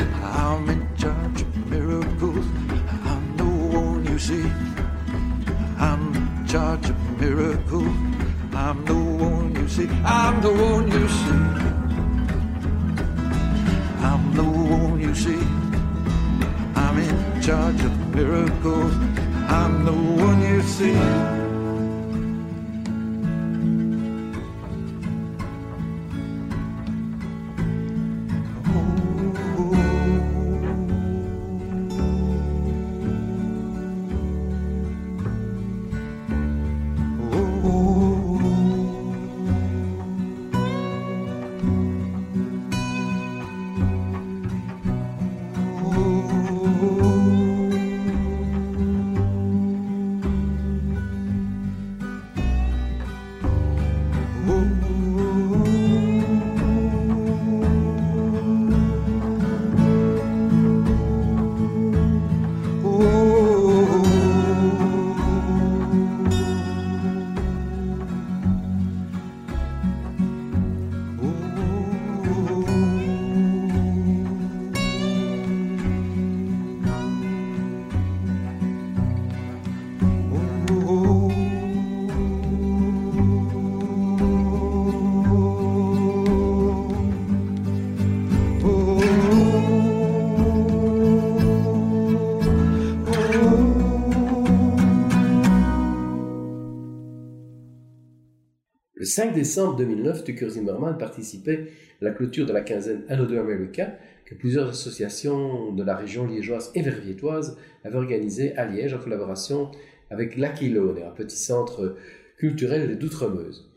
Speaker 1: 5 décembre 2009, Tucker Zimmerman participait à la clôture de la quinzaine Another America que plusieurs associations de la région liégeoise et verviétoise avaient organisée à Liège en collaboration avec l'Aquilone, un petit centre culturel d'Outremeuse.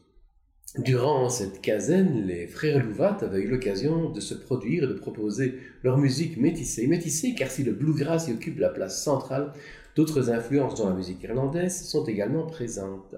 Speaker 1: Durant cette quinzaine, les frères Louvat avaient eu l'occasion de se produire et de proposer leur musique métissée. Métissée car si le bluegrass y occupe la place centrale, d'autres influences dans la musique irlandaise sont également présentes.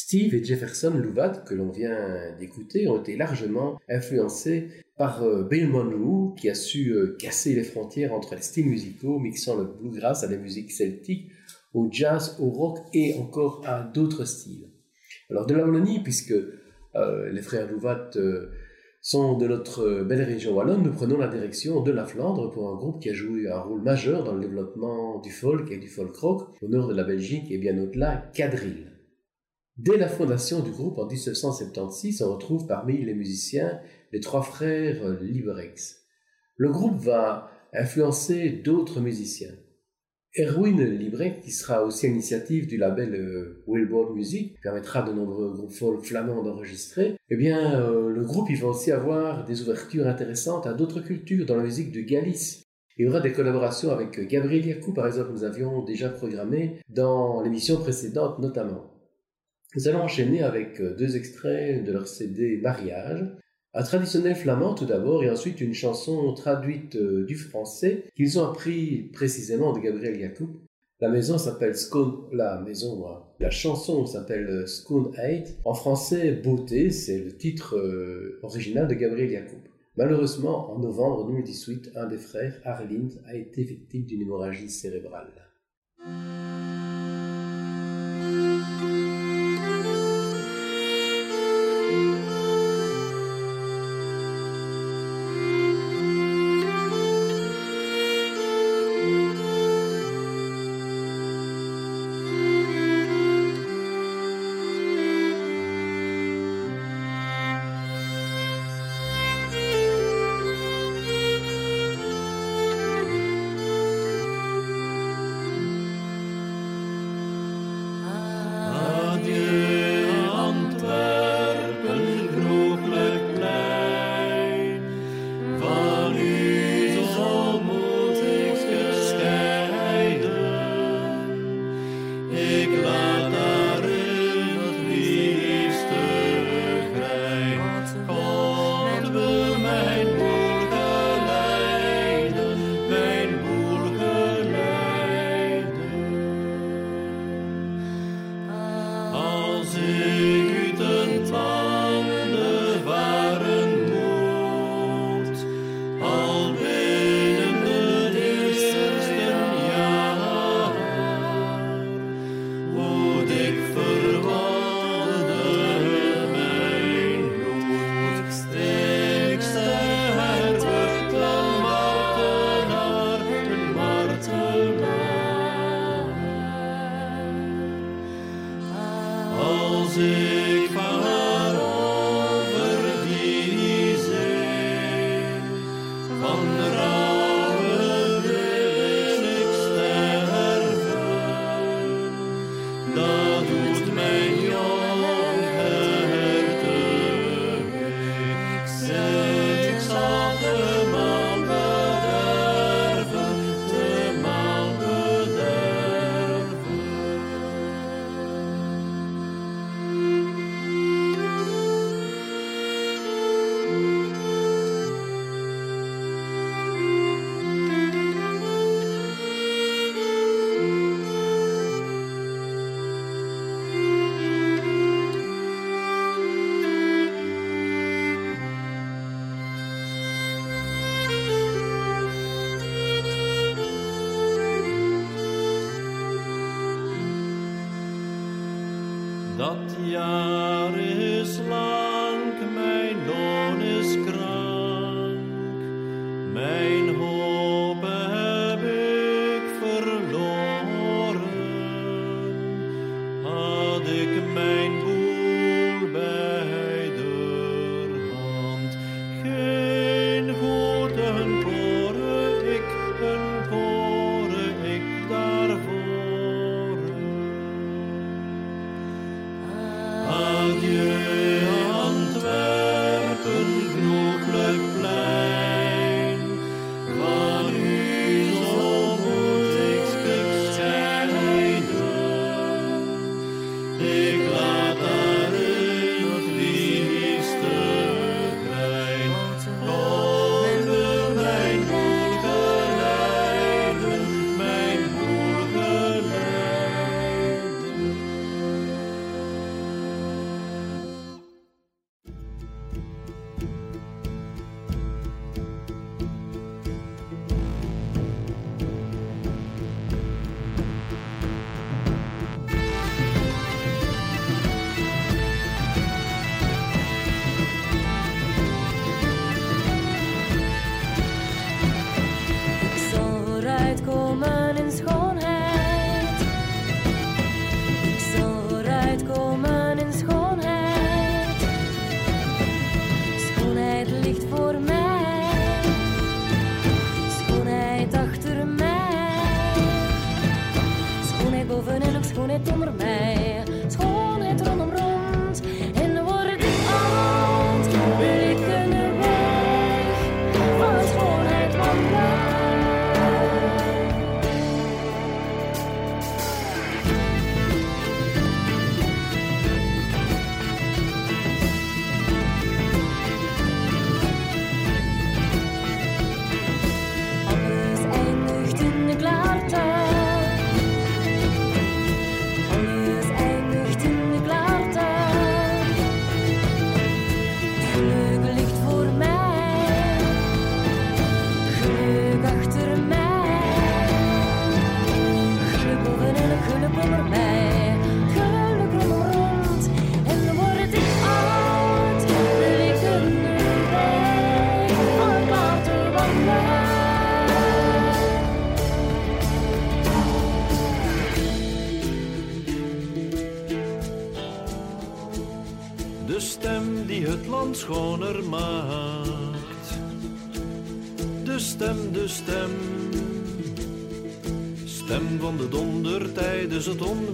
Speaker 1: Steve et Jefferson Louvat, que l'on vient d'écouter, ont été largement influencés par euh, Bill Monroe, qui a su euh, casser les frontières entre les styles musicaux, mixant le bluegrass à la musique celtique, au jazz, au rock et encore à d'autres styles. Alors de la Wallonie, puisque euh, les frères Louvat sont de notre belle région wallonne, nous prenons la direction de la Flandre pour un groupe qui a joué un rôle majeur dans le développement du folk et du folk rock au nord de la Belgique et bien au-delà, Cadril. Dès la fondation du groupe en 1976, on retrouve parmi les musiciens les trois frères euh, Liberex. Le groupe va influencer d'autres musiciens. Erwin Librecht, qui sera aussi à l'initiative du label euh, Music, permettra de nombreux groupes folk flamands d'enregistrer, eh bien, euh, le groupe il va aussi avoir des ouvertures intéressantes à d'autres cultures dans la musique de Galice. Il y aura des collaborations avec euh, Gabriel Yakou, par exemple, nous avions déjà programmé dans l'émission précédente notamment. Nous allons enchaîner avec euh, deux extraits de leur CD Mariage, un traditionnel flamand tout d'abord, et ensuite une chanson traduite euh, du français qu'ils ont appris précisément de Gabriel Yacoub. La maison s'appelle Scone, la maison, hein, la chanson s'appelle euh, Scone 8. En français, Beauté, c'est le titre original de Gabriel Yacoub. Malheureusement, en novembre 2018, un des frères, Arlind, a été victime d'une hémorragie cérébrale.
Speaker 4: Jaar
Speaker 1: tô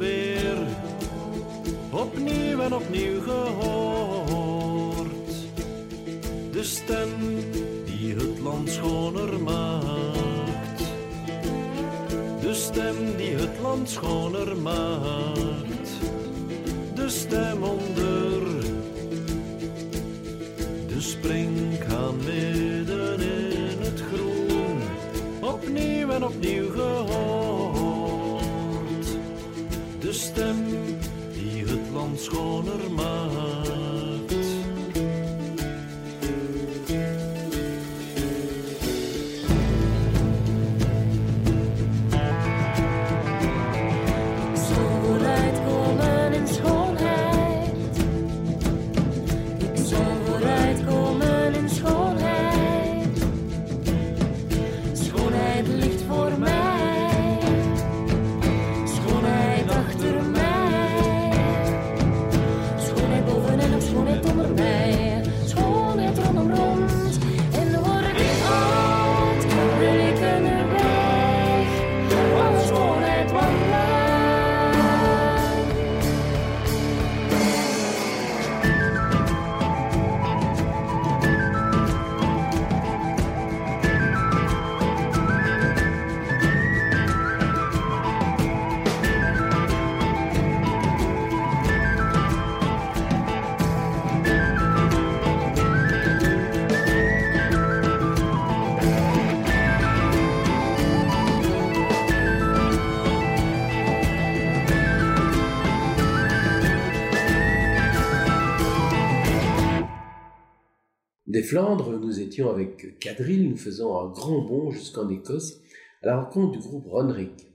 Speaker 1: Flandres, nous étions avec Quadrille, nous faisons un grand bond jusqu'en Écosse à la rencontre du groupe Ronrick.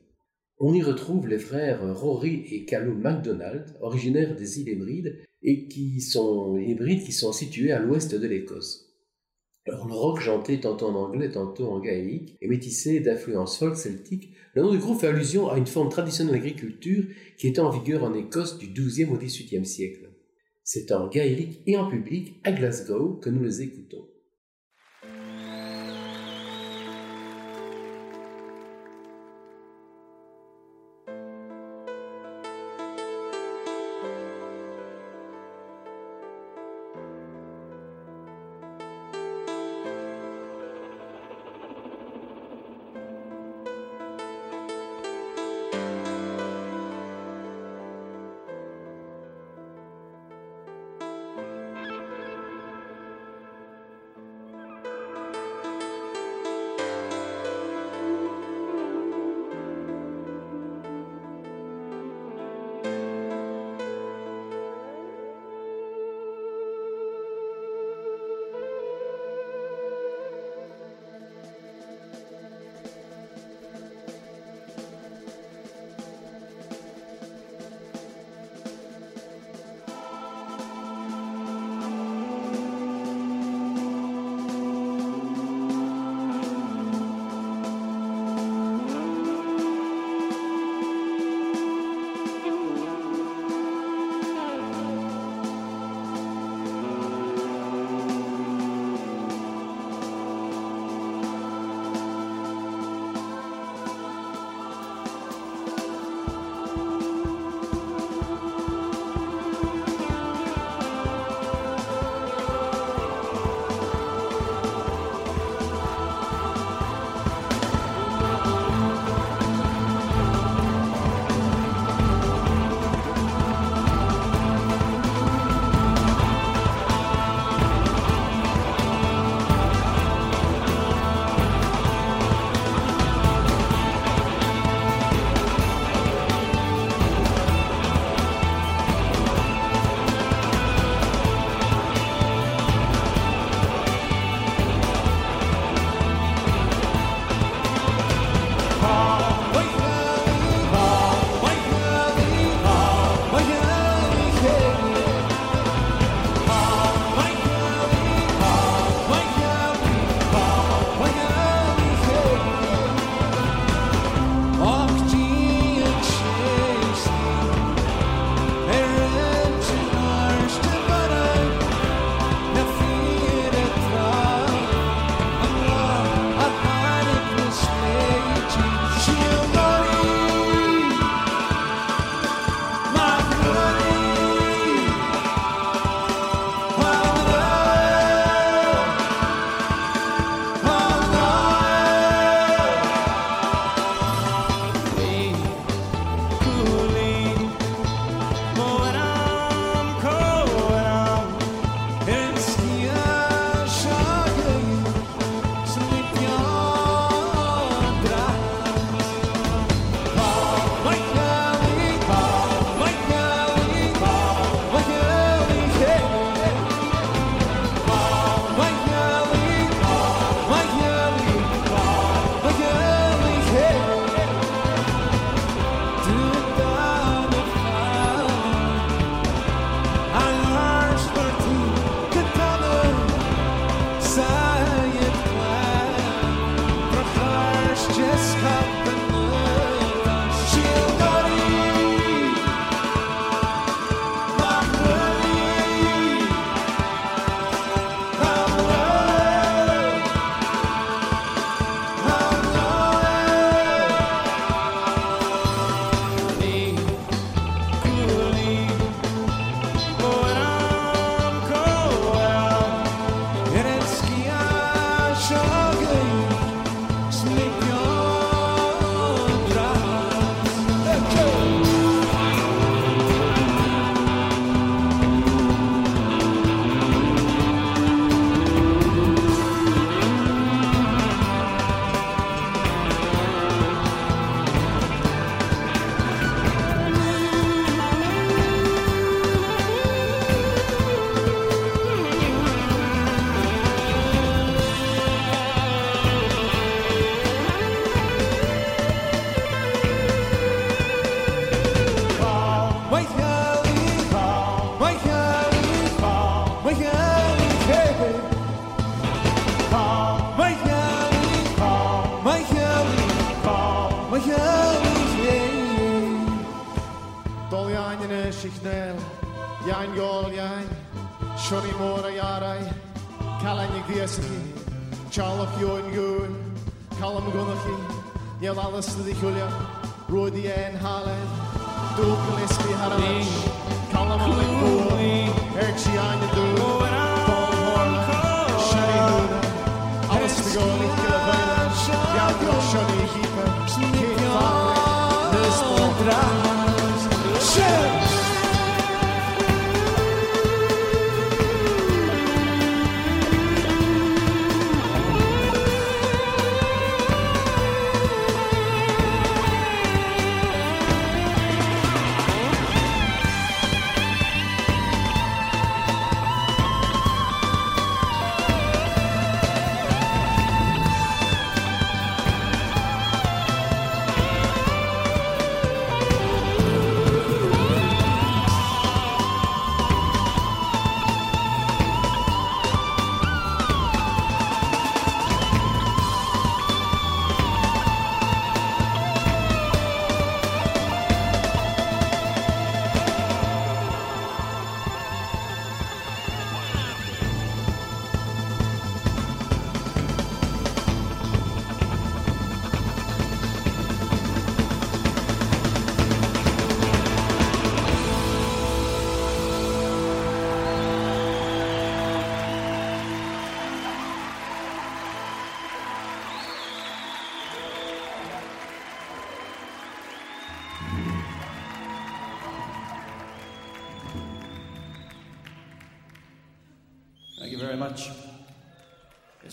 Speaker 1: On y retrouve les frères Rory et Callum MacDonald, originaires des îles Hébrides, et qui sont hybrides qui sont situés à l'ouest de l'Écosse. Le rock chanté tantôt en anglais, tantôt en gaélique, est métissé d'influences folk celtiques. Le nom du groupe fait allusion à une forme traditionnelle d'agriculture qui était en vigueur en Écosse du XIIe au XVIIIe siècle. C'est en gaélique et en public à Glasgow que nous les écoutons.
Speaker 12: Yel alas di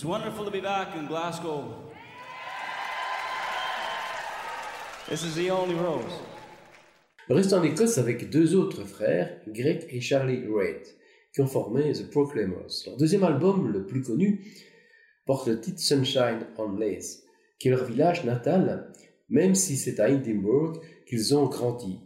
Speaker 13: wonderful to be back in Glasgow. This is the only rose.
Speaker 1: Reste en Écosse avec deux autres frères, Greg et Charlie Reid, qui ont formé The Proclaimers. Leur deuxième album, le plus connu, porte le titre Sunshine on Lace, qui est leur village natal, même si c'est à Edinburgh qu'ils ont grandi.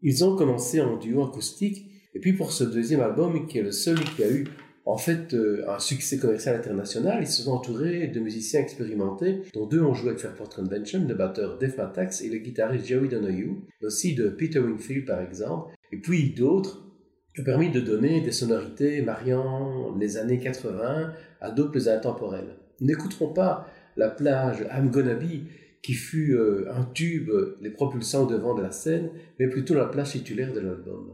Speaker 1: Ils ont commencé en duo acoustique, et puis pour ce deuxième album, qui est le seul qui a eu en fait euh, un succès commercial international, ils se sont entourés de musiciens expérimentés, dont deux ont joué avec Fairport Convention, le batteur Def Matax et le guitariste Joey Donoghue, mais aussi de Peter Wingfield par exemple, et puis d'autres qui ont permis de donner des sonorités mariant les années 80 à d'autres plus intemporelles. N'écouterons pas la plage I'm Gonna Be, qui fut euh, un tube les propulsant au devant de la scène, mais plutôt la plage titulaire de l'album.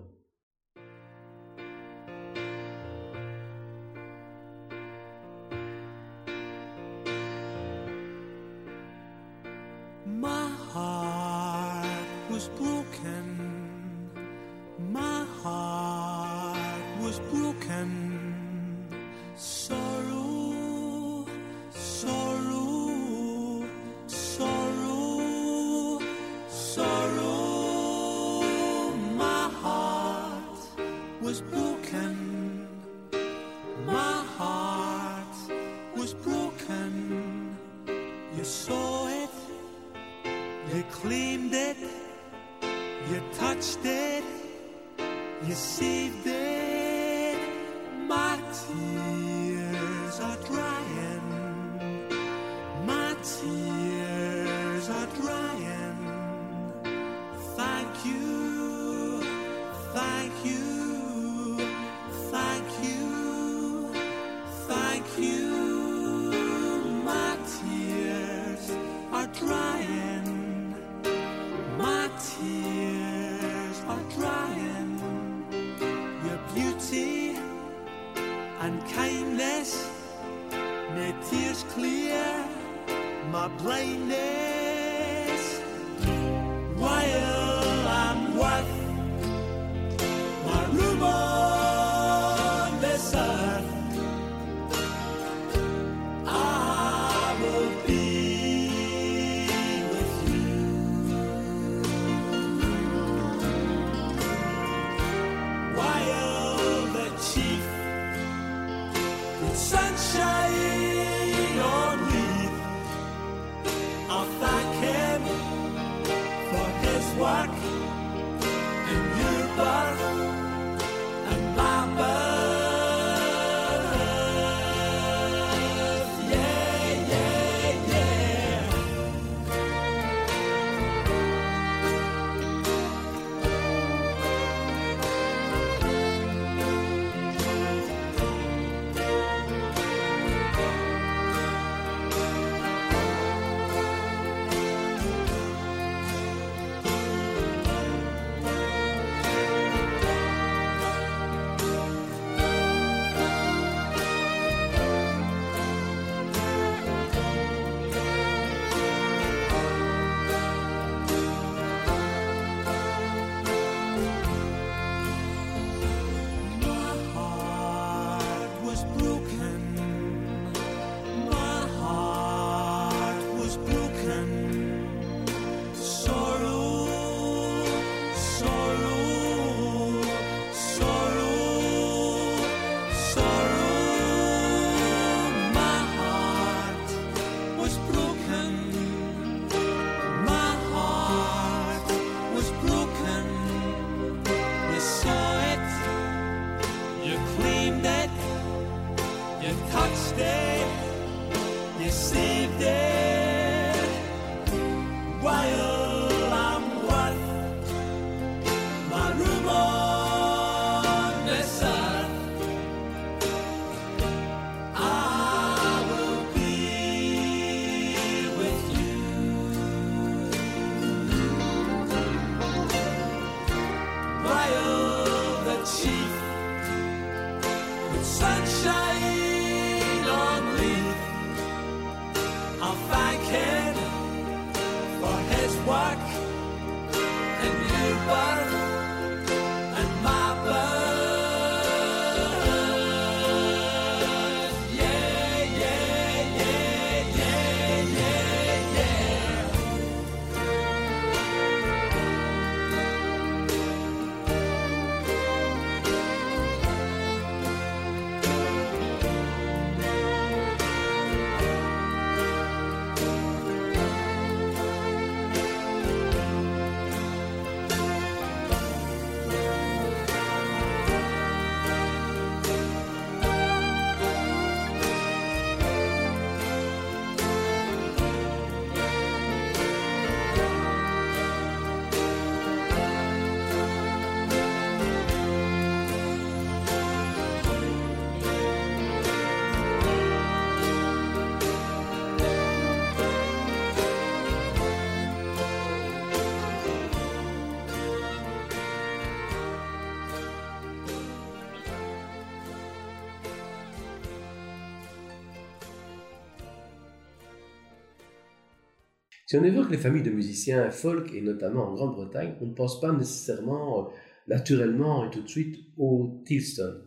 Speaker 1: Si on évoque les familles de musiciens folk, et notamment en Grande-Bretagne, on ne pense pas nécessairement, euh, naturellement et tout de suite, au Tilston.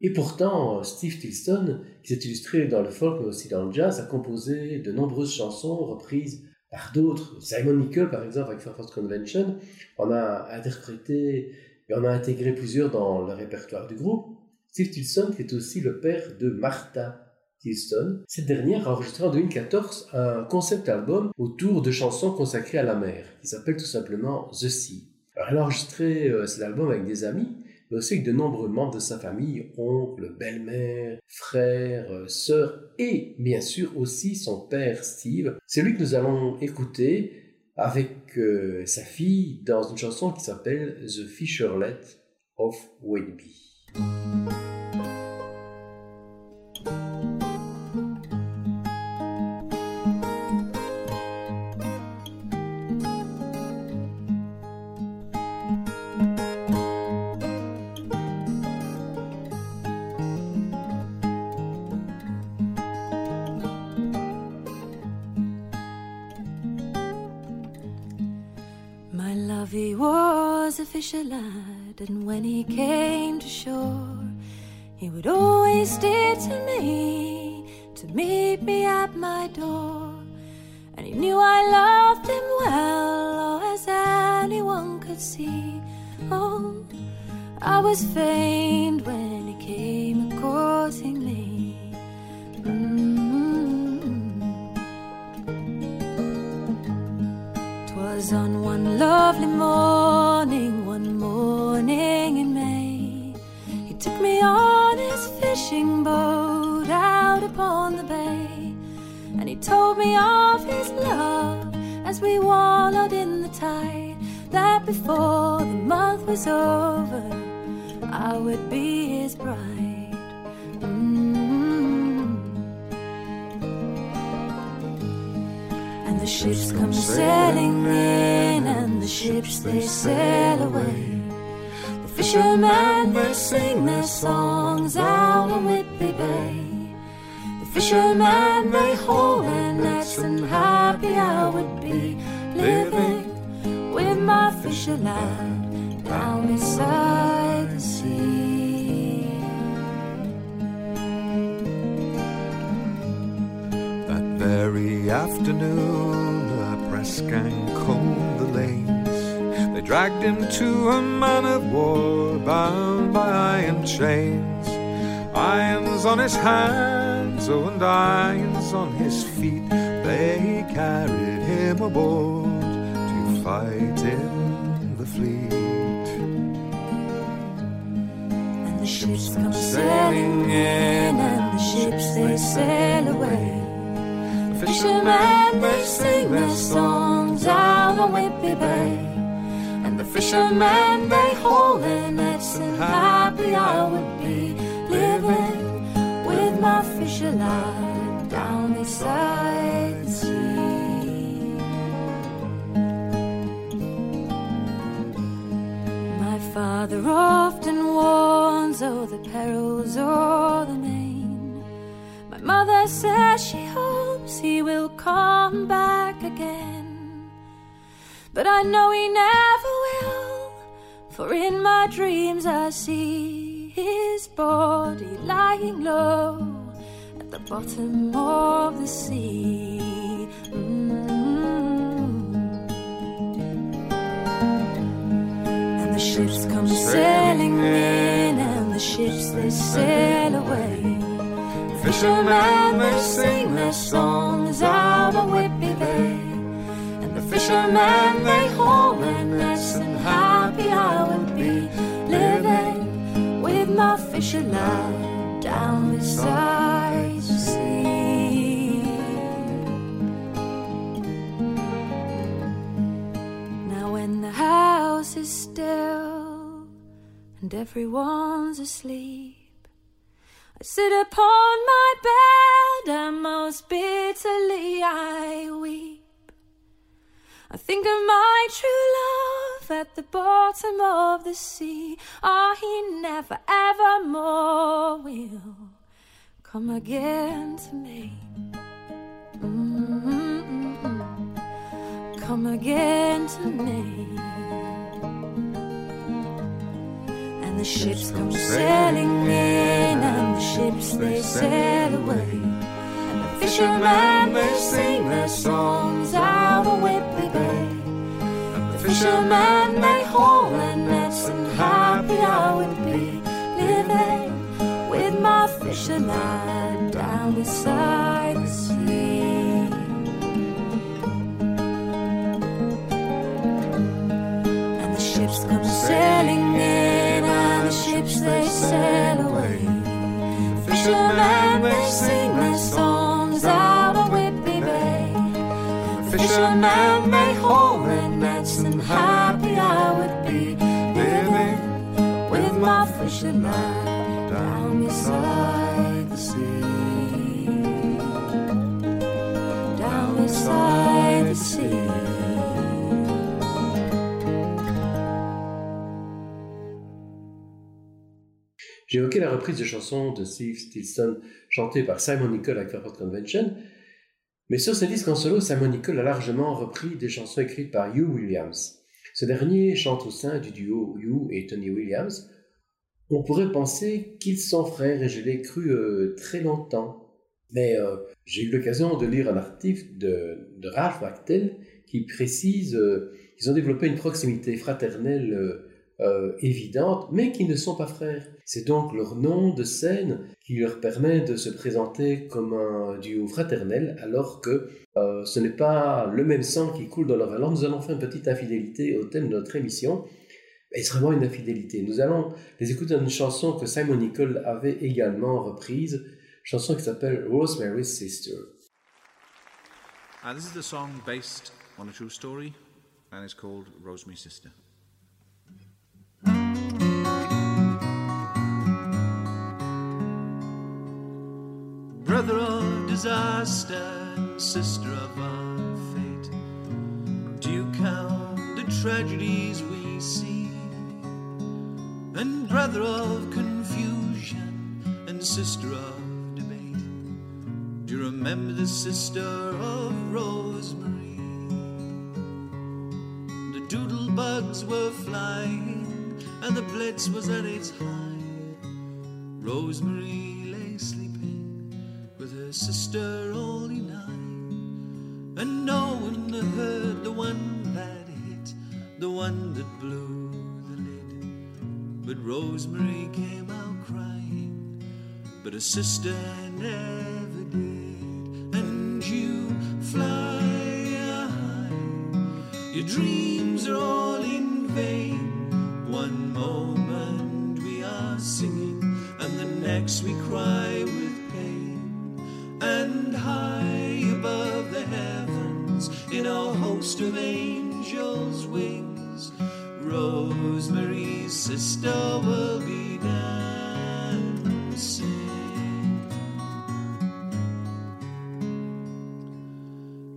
Speaker 1: Et pourtant, euh, Steve Tilston, qui s'est illustré dans le folk mais aussi dans le jazz, a composé de nombreuses chansons reprises par d'autres. Simon Nicol, par exemple, avec Fairfax Convention, en a interprété et en a intégré plusieurs dans le répertoire du groupe. Steve Tilston, qui est aussi le père de Martha Cette dernière a enregistré en 2014 un concept album autour de chansons consacrées à la mer, qui s'appelle tout simplement The Sea. Elle a enregistré euh, cet album avec des amis, mais aussi avec de nombreux membres de sa famille, oncles, belle-mère, frères, euh, et bien sûr aussi son père Steve. C'est lui que nous allons écouter avec euh, sa fille dans une chanson qui s'appelle The Fisherlet of Whitby.
Speaker 6: and everyone's asleep. I sit upon my bed, and most bitterly I weep. I think of my true love at the bottom of the sea. Ah, oh, he never, ever more will come again to me. Mm-hmm. Come again to me. and the ships come sailing in, and the ships they sail away. And the fishermen they sing their songs out of Whitley Bay. And the fishermen they haul their nets, and happy I would be living with my fisherman down beside. ships they sail away. Fishermen they sing their songs out of Whitby Bay. Fishermen they haul their nets, and happy I would be living with my fisherman.
Speaker 1: J'ai évoqué la reprise de chansons de Steve Stilson chantée par Simon Nicol à Crawford Convention, mais sur ce disque en solo, Simon Nicol a largement repris des chansons écrites par Hugh Williams. Ce dernier chante au sein du duo Hugh et Tony Williams. On pourrait penser qu'ils sont frères et je l'ai cru euh, très longtemps. Mais euh, j'ai eu l'occasion de lire un article de, Ralph Wachtel qui précise euh, qu'ils ont développé une proximité fraternelle euh, euh, évidente, mais qui ne sont pas frères. C'est donc leur nom de scène qui leur permet de se présenter comme un duo fraternel, alors que euh, ce n'est pas le même sang qui coule dans leur Alors nous allons faire une petite infidélité au thème de notre émission. Est-ce vraiment une infidélité? Nous allons les écouter dans une chanson que Simon Nicole avait également reprise, chanson qui s'appelle Rosemary's Sister.
Speaker 14: Uh, this is the song based on a true story and it's called Rosemary's Sister.
Speaker 15: Brother of disaster sister of our fate. Do you count the tragedies we see? And brother of confusion and sister of debate. Do you remember the sister of Rosemary? The doodle bugs were flying and the blitz was at its height. Rosemary lay sleeping with her sister only nine. And no one heard the one that hit, the one that blew the lid. But Rosemary came out crying, but her sister never did. And you fly high, your dreams are all in vain. One moment we are singing, and the next we cry with pain. And high above the heavens, in a host of angels' wings, Rosemary's sister will be dancing.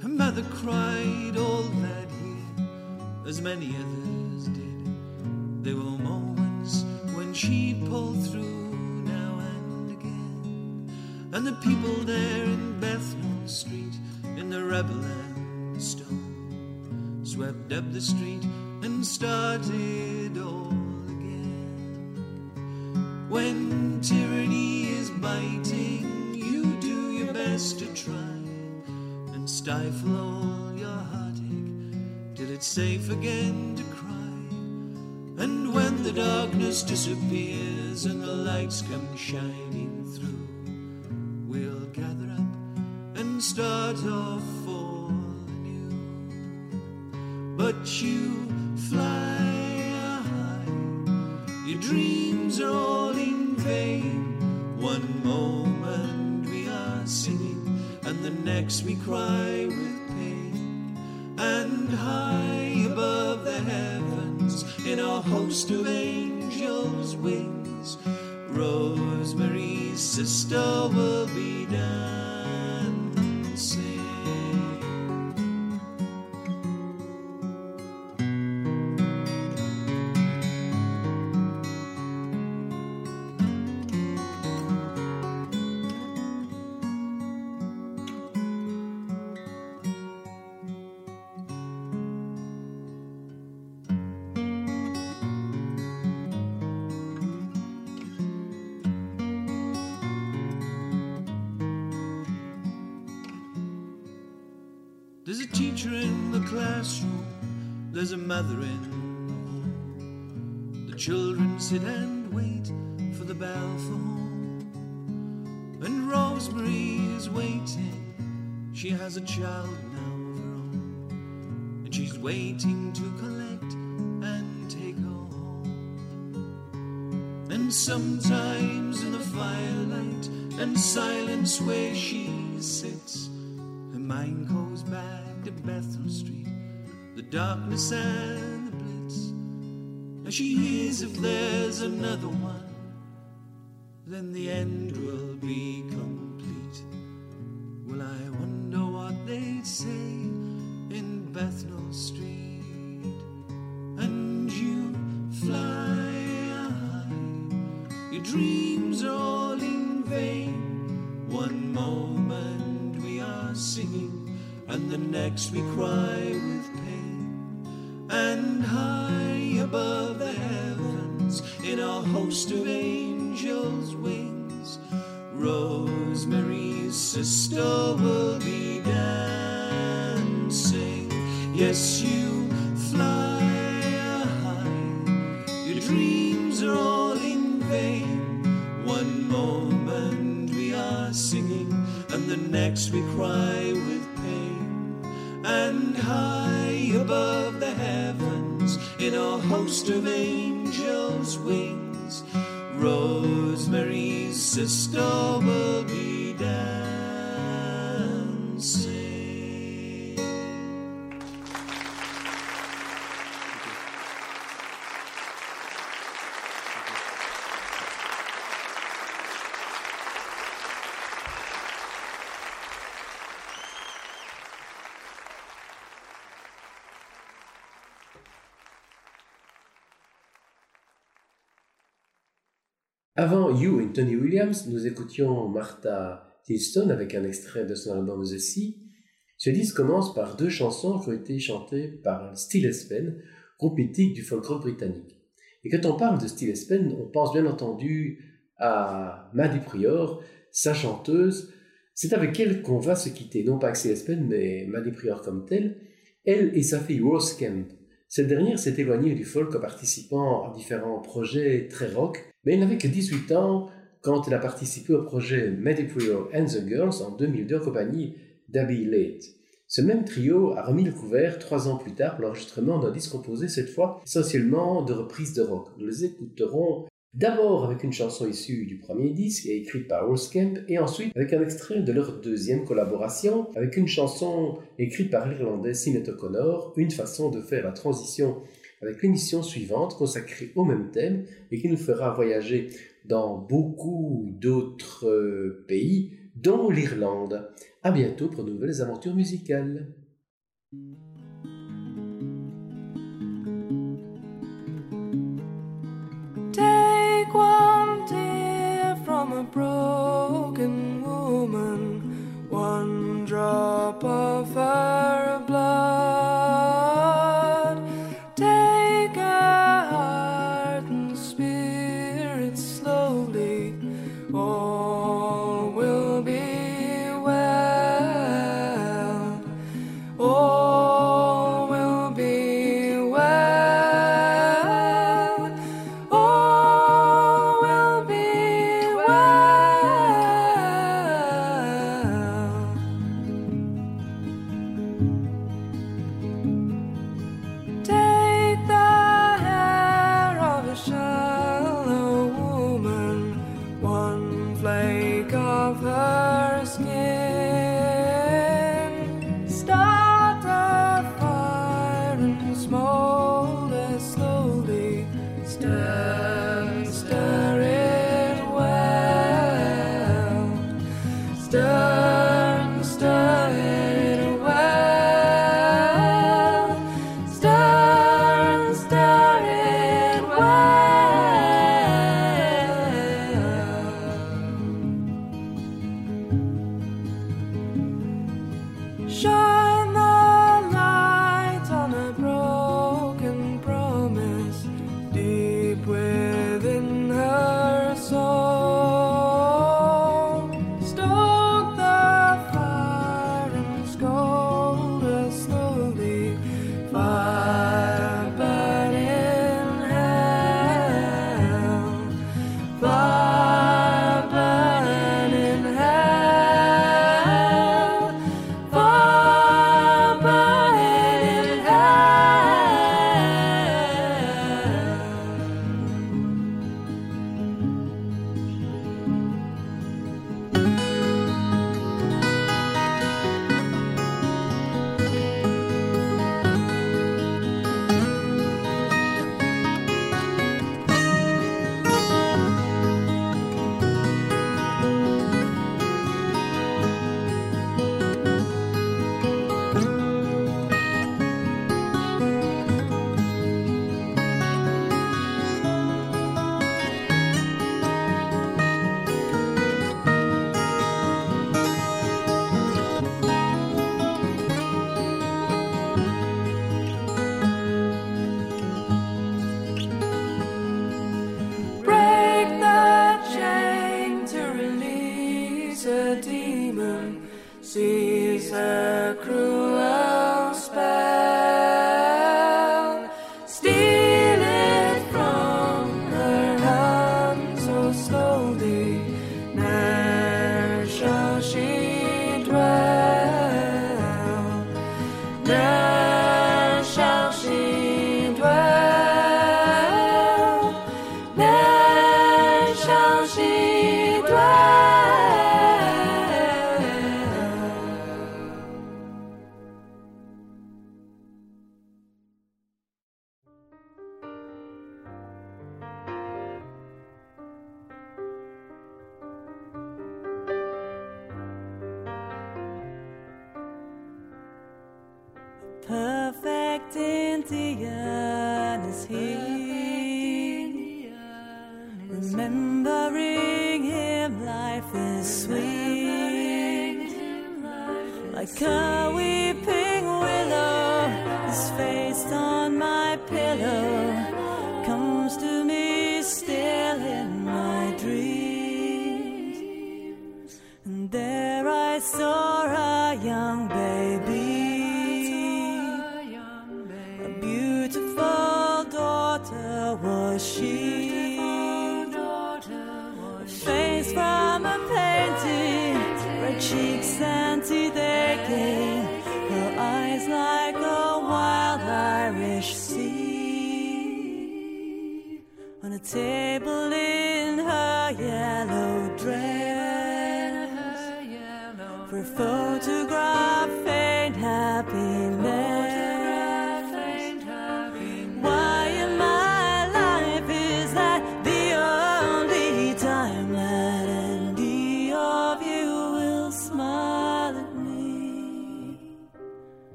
Speaker 15: Her mother cried all that year, as many others did. There were moments when she pulled through now and again. And the people there in Bethnal Street, in the rebel and stone, swept up the street and started all again. When tyranny is biting, you do your best to try and stifle all your heartache till it's safe again the darkness disappears and the lights come shining through, we'll gather up and start off all anew. But you fly high, your dreams are all in vain. One moment we are singing, and the next we cry with pain. And high above the heavens, in a host of angels' wings, Rosemary's sister will Bethnal Street, the darkness and the blitz. And she hears if there's another one, then the end will be complete. Well, I wonder what they'd say in Bethnal Street. And you fly high, your dreams are all in vain. One moment we are singing, and the next we cry with pain. And high above the heavens, in a host of angels' wings, Rosemary's sister will be dancing. Yes, you fly high, your dreams are all in vain. One moment we are singing, and the next we cry. And high above the heavens, in a host of angels' wings, Rosemary's sister will be dancing.
Speaker 1: Avant You et Tony Williams, nous écoutions Martha Tilston avec un extrait de son album The Sea. Ce disque commence par deux chansons qui ont été chantées par Steel Espen, groupe mythique du folk rock britannique. Et quand on parle de Steel Espen, on pense bien entendu à Maddie Prior, sa chanteuse. C'est avec elle qu'on va se quitter, non pas avec Steel Espen, mais Maddie Prior comme telle. Elle et sa fille Rose Kemp. Cette dernière s'est éloignée du folk en participant à différents projets très rock, mais elle n'avait que 18 ans quand elle a participé au projet Mediprio and the Girls en 2002 en compagnie d'Abby Late. Ce même trio a remis le couvert trois ans plus tard pour l'enregistrement d'un disque composé cette fois essentiellement de reprises de rock. Nous les écouterons d'abord avec une chanson issue du premier disque et écrite par Rose et ensuite avec un extrait de leur deuxième collaboration avec une chanson écrite par l'Irlandais Sinead O'Connor, une façon de faire la transition avec l'émission suivante consacrée au même thème et qui nous fera voyager dans beaucoup d'autres euh, pays, dont l'Irlande. À bientôt pour de nouvelles aventures musicales.
Speaker 16: Drop of